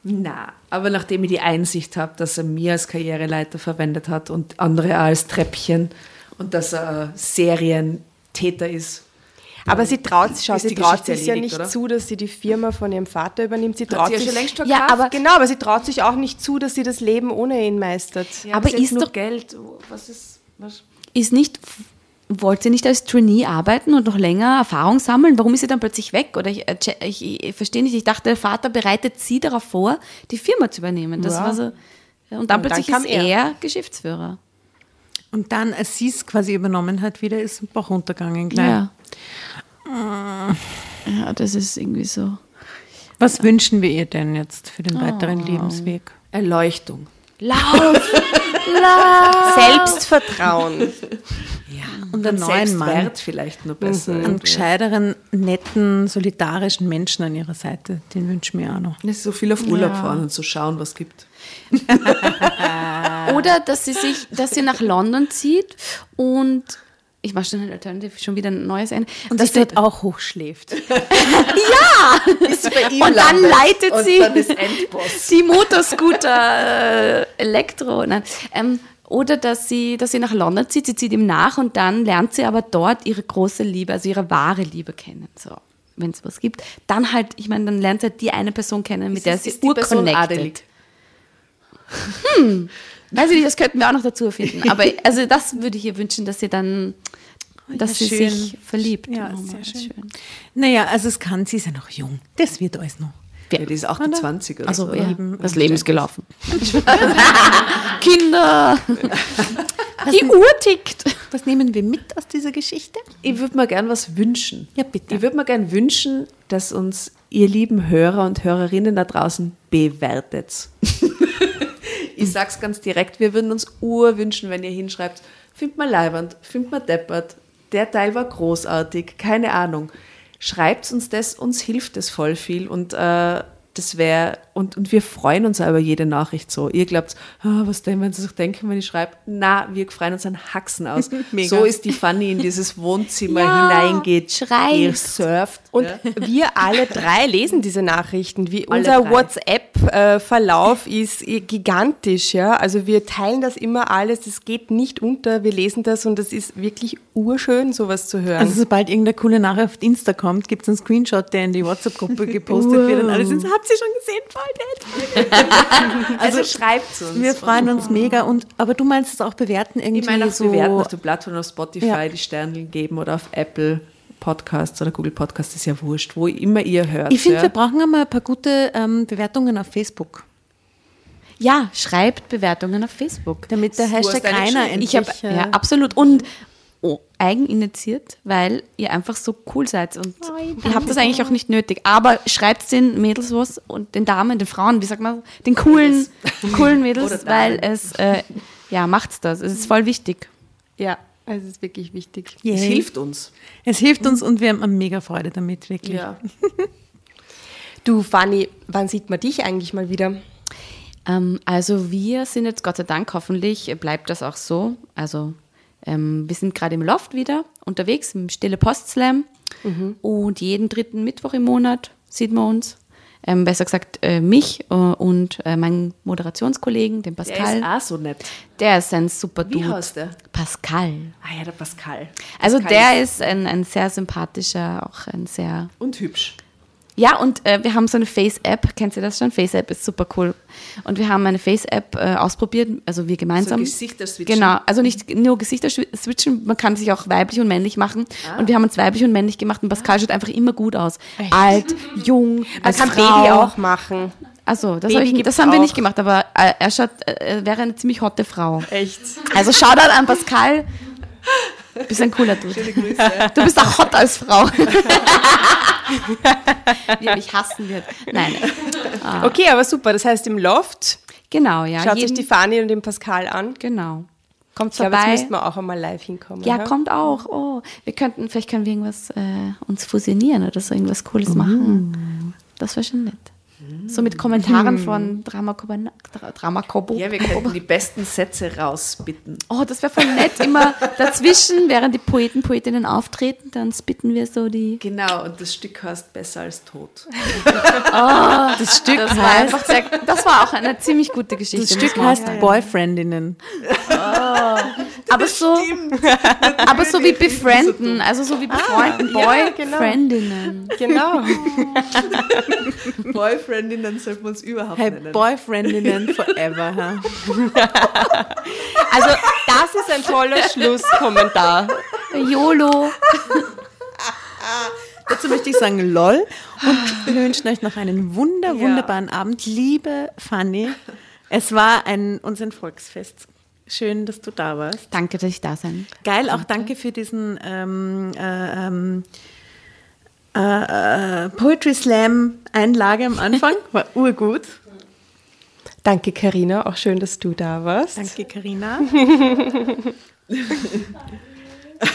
Na. Aber nachdem ich die Einsicht habe, dass er mir als Karriereleiter verwendet hat und andere auch als Treppchen und dass er Serientäter ist. Aber sie traut, schau, sie traut Geschichte sich ja nicht oder? zu, dass sie die Firma von ihrem Vater übernimmt. Sie Hat traut sie ja sich schon längst Ja, verkauft. aber- Genau, aber sie traut sich auch nicht zu, dass sie das Leben ohne ihn meistert. aber sie hat ist doch- Geld. Was ist. Was? Ist nicht, wollt sie nicht als Trainee arbeiten und noch länger Erfahrung sammeln? Warum ist sie dann plötzlich weg? Oder ich, äh, ich, ich verstehe nicht, ich dachte, der Vater bereitet sie darauf vor, die Firma zu übernehmen. Das Ja. war so. Und dann Und dann plötzlich kam ist er. er Geschäftsführer. Und dann, als sie es quasi übernommen hat, wieder ist ein Bach runtergegangen. Gleich. Ja. Ja, das ist irgendwie so. Was wünschen wir ihr denn jetzt für den weiteren Lebensweg? Erleuchtung. Selbstvertrauen. Und einen neuen Mann. Vielleicht noch besser. Einen gescheiteren, netten, solidarischen Menschen an ihrer Seite. Den wünschen wir auch noch. Nicht so viel auf Urlaub fahren und so schauen, was gibt. Oder dass sie sich, dass sie nach London zieht und ich mache schon Alternative, schon wieder ein neues ein. Und dass dass dort auch hochschläft. und dann leitet Und sie dann die Motorscooter äh, Elektro. Nein. Ähm, oder dass sie, dass sie nach London zieht, sie zieht ihm nach und dann lernt sie aber dort ihre große Liebe, also ihre wahre Liebe kennen. So, wenn es was gibt. Dann halt, ich meine, dann lernt sie halt die eine Person kennen, mit der Ist- sie ist die Person urconnected. adelig? Weiß ich nicht, das könnten wir auch noch dazu erfinden. Aber also das würde ich ihr wünschen, dass sie dann, dass Ja, sie schön. sich verliebt. Ja, Oh, sehr schön. ist Naja, also es kann, sie ist ja noch jung. Das wird alles noch. Ja, die ist 28 oder Also so. ja, Leben das Leben ist gelaufen. Kinder! Die Uhr tickt. Was nehmen wir mit aus dieser Geschichte? Ich würde mir gern was wünschen. Ja, bitte. Ich würde mir gern wünschen, dass uns ihr lieben Hörer und Hörerinnen da draußen bewertet. Ich sag's ganz direkt, wir würden uns urwünschen, wenn ihr hinschreibt, findet mal leibernd, findet mal deppert, der Teil war großartig, keine Ahnung. Schreibt uns das, uns hilft es voll viel und äh, das wäre, und, und wir freuen uns auch über jede Nachricht so. Ihr glaubt, ah, was denn, wenn sie sich denken, wenn ich schreibe? Na, wir freuen uns an Haxen aus. So ist die Fanny in dieses Wohnzimmer Ja, hineingeht, schreibt. ihr surft. Und ja. wir alle drei lesen diese Nachrichten. Wie Alle unser. WhatsApp-Verlauf ist gigantisch, ja. Also wir teilen das immer alles, das geht nicht unter, wir lesen das und das ist wirklich urschön, sowas zu hören. Also sobald irgendeine coole Nachricht auf Insta kommt, gibt es einen Screenshot, der in die WhatsApp-Gruppe gepostet wird und alle sind so, habt ihr schon gesehen? Voll nett. Also, schreibt uns. Wir freuen uns mega. Und, aber du meinst es auch bewerten irgendwie Ich meine auch so. bewerten auf der Plattform, auf Spotify, Ja. die Sterne geben oder auf Apple Podcasts oder Google Podcasts, ist ja wurscht, wo immer ihr hört. ich finde, ja. wir brauchen einmal ein paar gute ähm, Bewertungen auf Facebook, Ja, schreibt Bewertungen auf Facebook. damit der So Hashtag Schuld. endlich... Ich habe äh, ja absolut und eigeninitiiert, weil ihr einfach so cool seid und ihr habt das eigentlich auch nicht nötig. Aber schreibt den Mädels was und den Damen, den Frauen, wie sagt man, den coolen, coolen Mädels, weil es äh, ja macht's das. Es ist voll wichtig. ja, es ist wirklich wichtig. Es Yay. hilft uns. Es hilft uns und wir haben mega Freude damit, wirklich. Ja. Du, Fanny, wann sieht man dich eigentlich mal wieder? Ähm, also wir sind jetzt Gott sei Dank, hoffentlich bleibt das auch so. Also ähm, wir sind gerade im Loft wieder unterwegs, im Stille Post Slam. Und jeden dritten Mittwoch im Monat sieht man uns. Ähm, besser gesagt äh, mich äh, und äh, meinen Moderationskollegen, den Der Pascal. ist auch so nett. Der ist ein super Wie Dude. heißt der? Pascal. Ah ja, der Pascal. Also Pascal der ist ein, ein sehr sympathischer, auch ein sehr Und hübsch. Ja, und äh, wir haben so eine Face-App. Kennt ihr das schon? Face-App ist super cool. Und wir haben eine Face-App äh, ausprobiert, also wir gemeinsam. So Gesichter switchen. Genau, also nicht nur Gesichter switchen, man kann sich auch weiblich und männlich machen. Ah. Und wir haben uns weiblich und männlich gemacht und Pascal schaut einfach immer gut aus. Alt, jung, Man als kann Frau. Baby auch machen. Also, das, Baby hab ich, das haben wir auch. nicht gemacht, aber äh, er schaut, äh, er wäre eine ziemlich hotte Frau. Echt? Also Shoutout an Pascal. Du bist ein cooler Dude. Du bist auch hot als Frau. Wie er mich hassen wird. Nein. Okay, aber super. Das heißt, im Loft Genau, ja. schaut jeden- sich die Fanny und den Pascal an. Genau. Kommt Ich glaube, jetzt vorbei. müssten wir auch einmal live hinkommen. ja, kommt auch. Oh, wir könnten, vielleicht können wir irgendwas äh, uns fusionieren oder so irgendwas Cooles machen. Das wäre schon nett. So mit Kommentaren von Drama. Dra- Drama Kobo. Ja, wir könnten die besten Sätze rausbitten. Oh, das wäre voll nett. Immer dazwischen, während die Poeten, Poetinnen auftreten, dann spitten wir so die. Genau, und das Stück heißt Besser als tot. Das Stück Das war heißt, einfach sehr, das war auch eine ziemlich gute Geschichte. das Stück heißt Boyfriendinnen. Aber so, aber so wie befrienden, also so wie befreunden, ja, genau. Boyfriendinnen. Genau. Boyfriendinnen sollten wir uns überhaupt Hey, nennen. Boyfriendinnen forever. Ha? Also, das ist ein toller Schlusskommentar. YOLO. Dazu möchte ich sagen, lol. Und wir wünschen euch noch einen wunder, wunderbaren Abend. Liebe Fanny, es war ein, uns ein Volksfest. Schön, dass du da warst. Danke, dass ich da sein. Geil, auch danke für diesen ähm, äh, ähm, äh, äh, Poetry Slam Einlage am Anfang. War urgut. Danke, Karina. Auch schön, dass du da warst. Danke, Karina.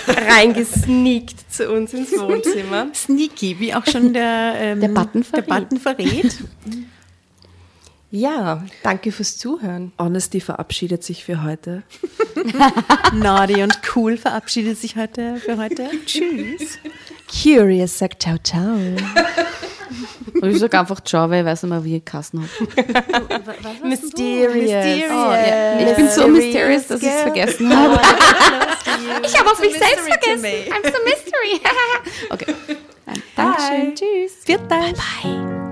Reingesneakt zu uns ins Wohnzimmer. Sneaky, wie auch schon der, ähm, Der Button verrät. Der Button verrät. Ja, danke fürs Zuhören. Honesty verabschiedet sich für heute. Naughty und cool verabschiedet sich heute für heute. Tschüss. Curious sagt ciao, ciao. Und ich sage einfach Ciao, weil ich weiß nicht mehr, wie ich Kassen habe. Mysterious. Oh, ja. Ich bin so mysterious, dass ich es vergessen habe. Ich habe auf mich selbst vergessen. I'm so mystery. okay. Dankeschön. Tschüss. Viert euch. Bye.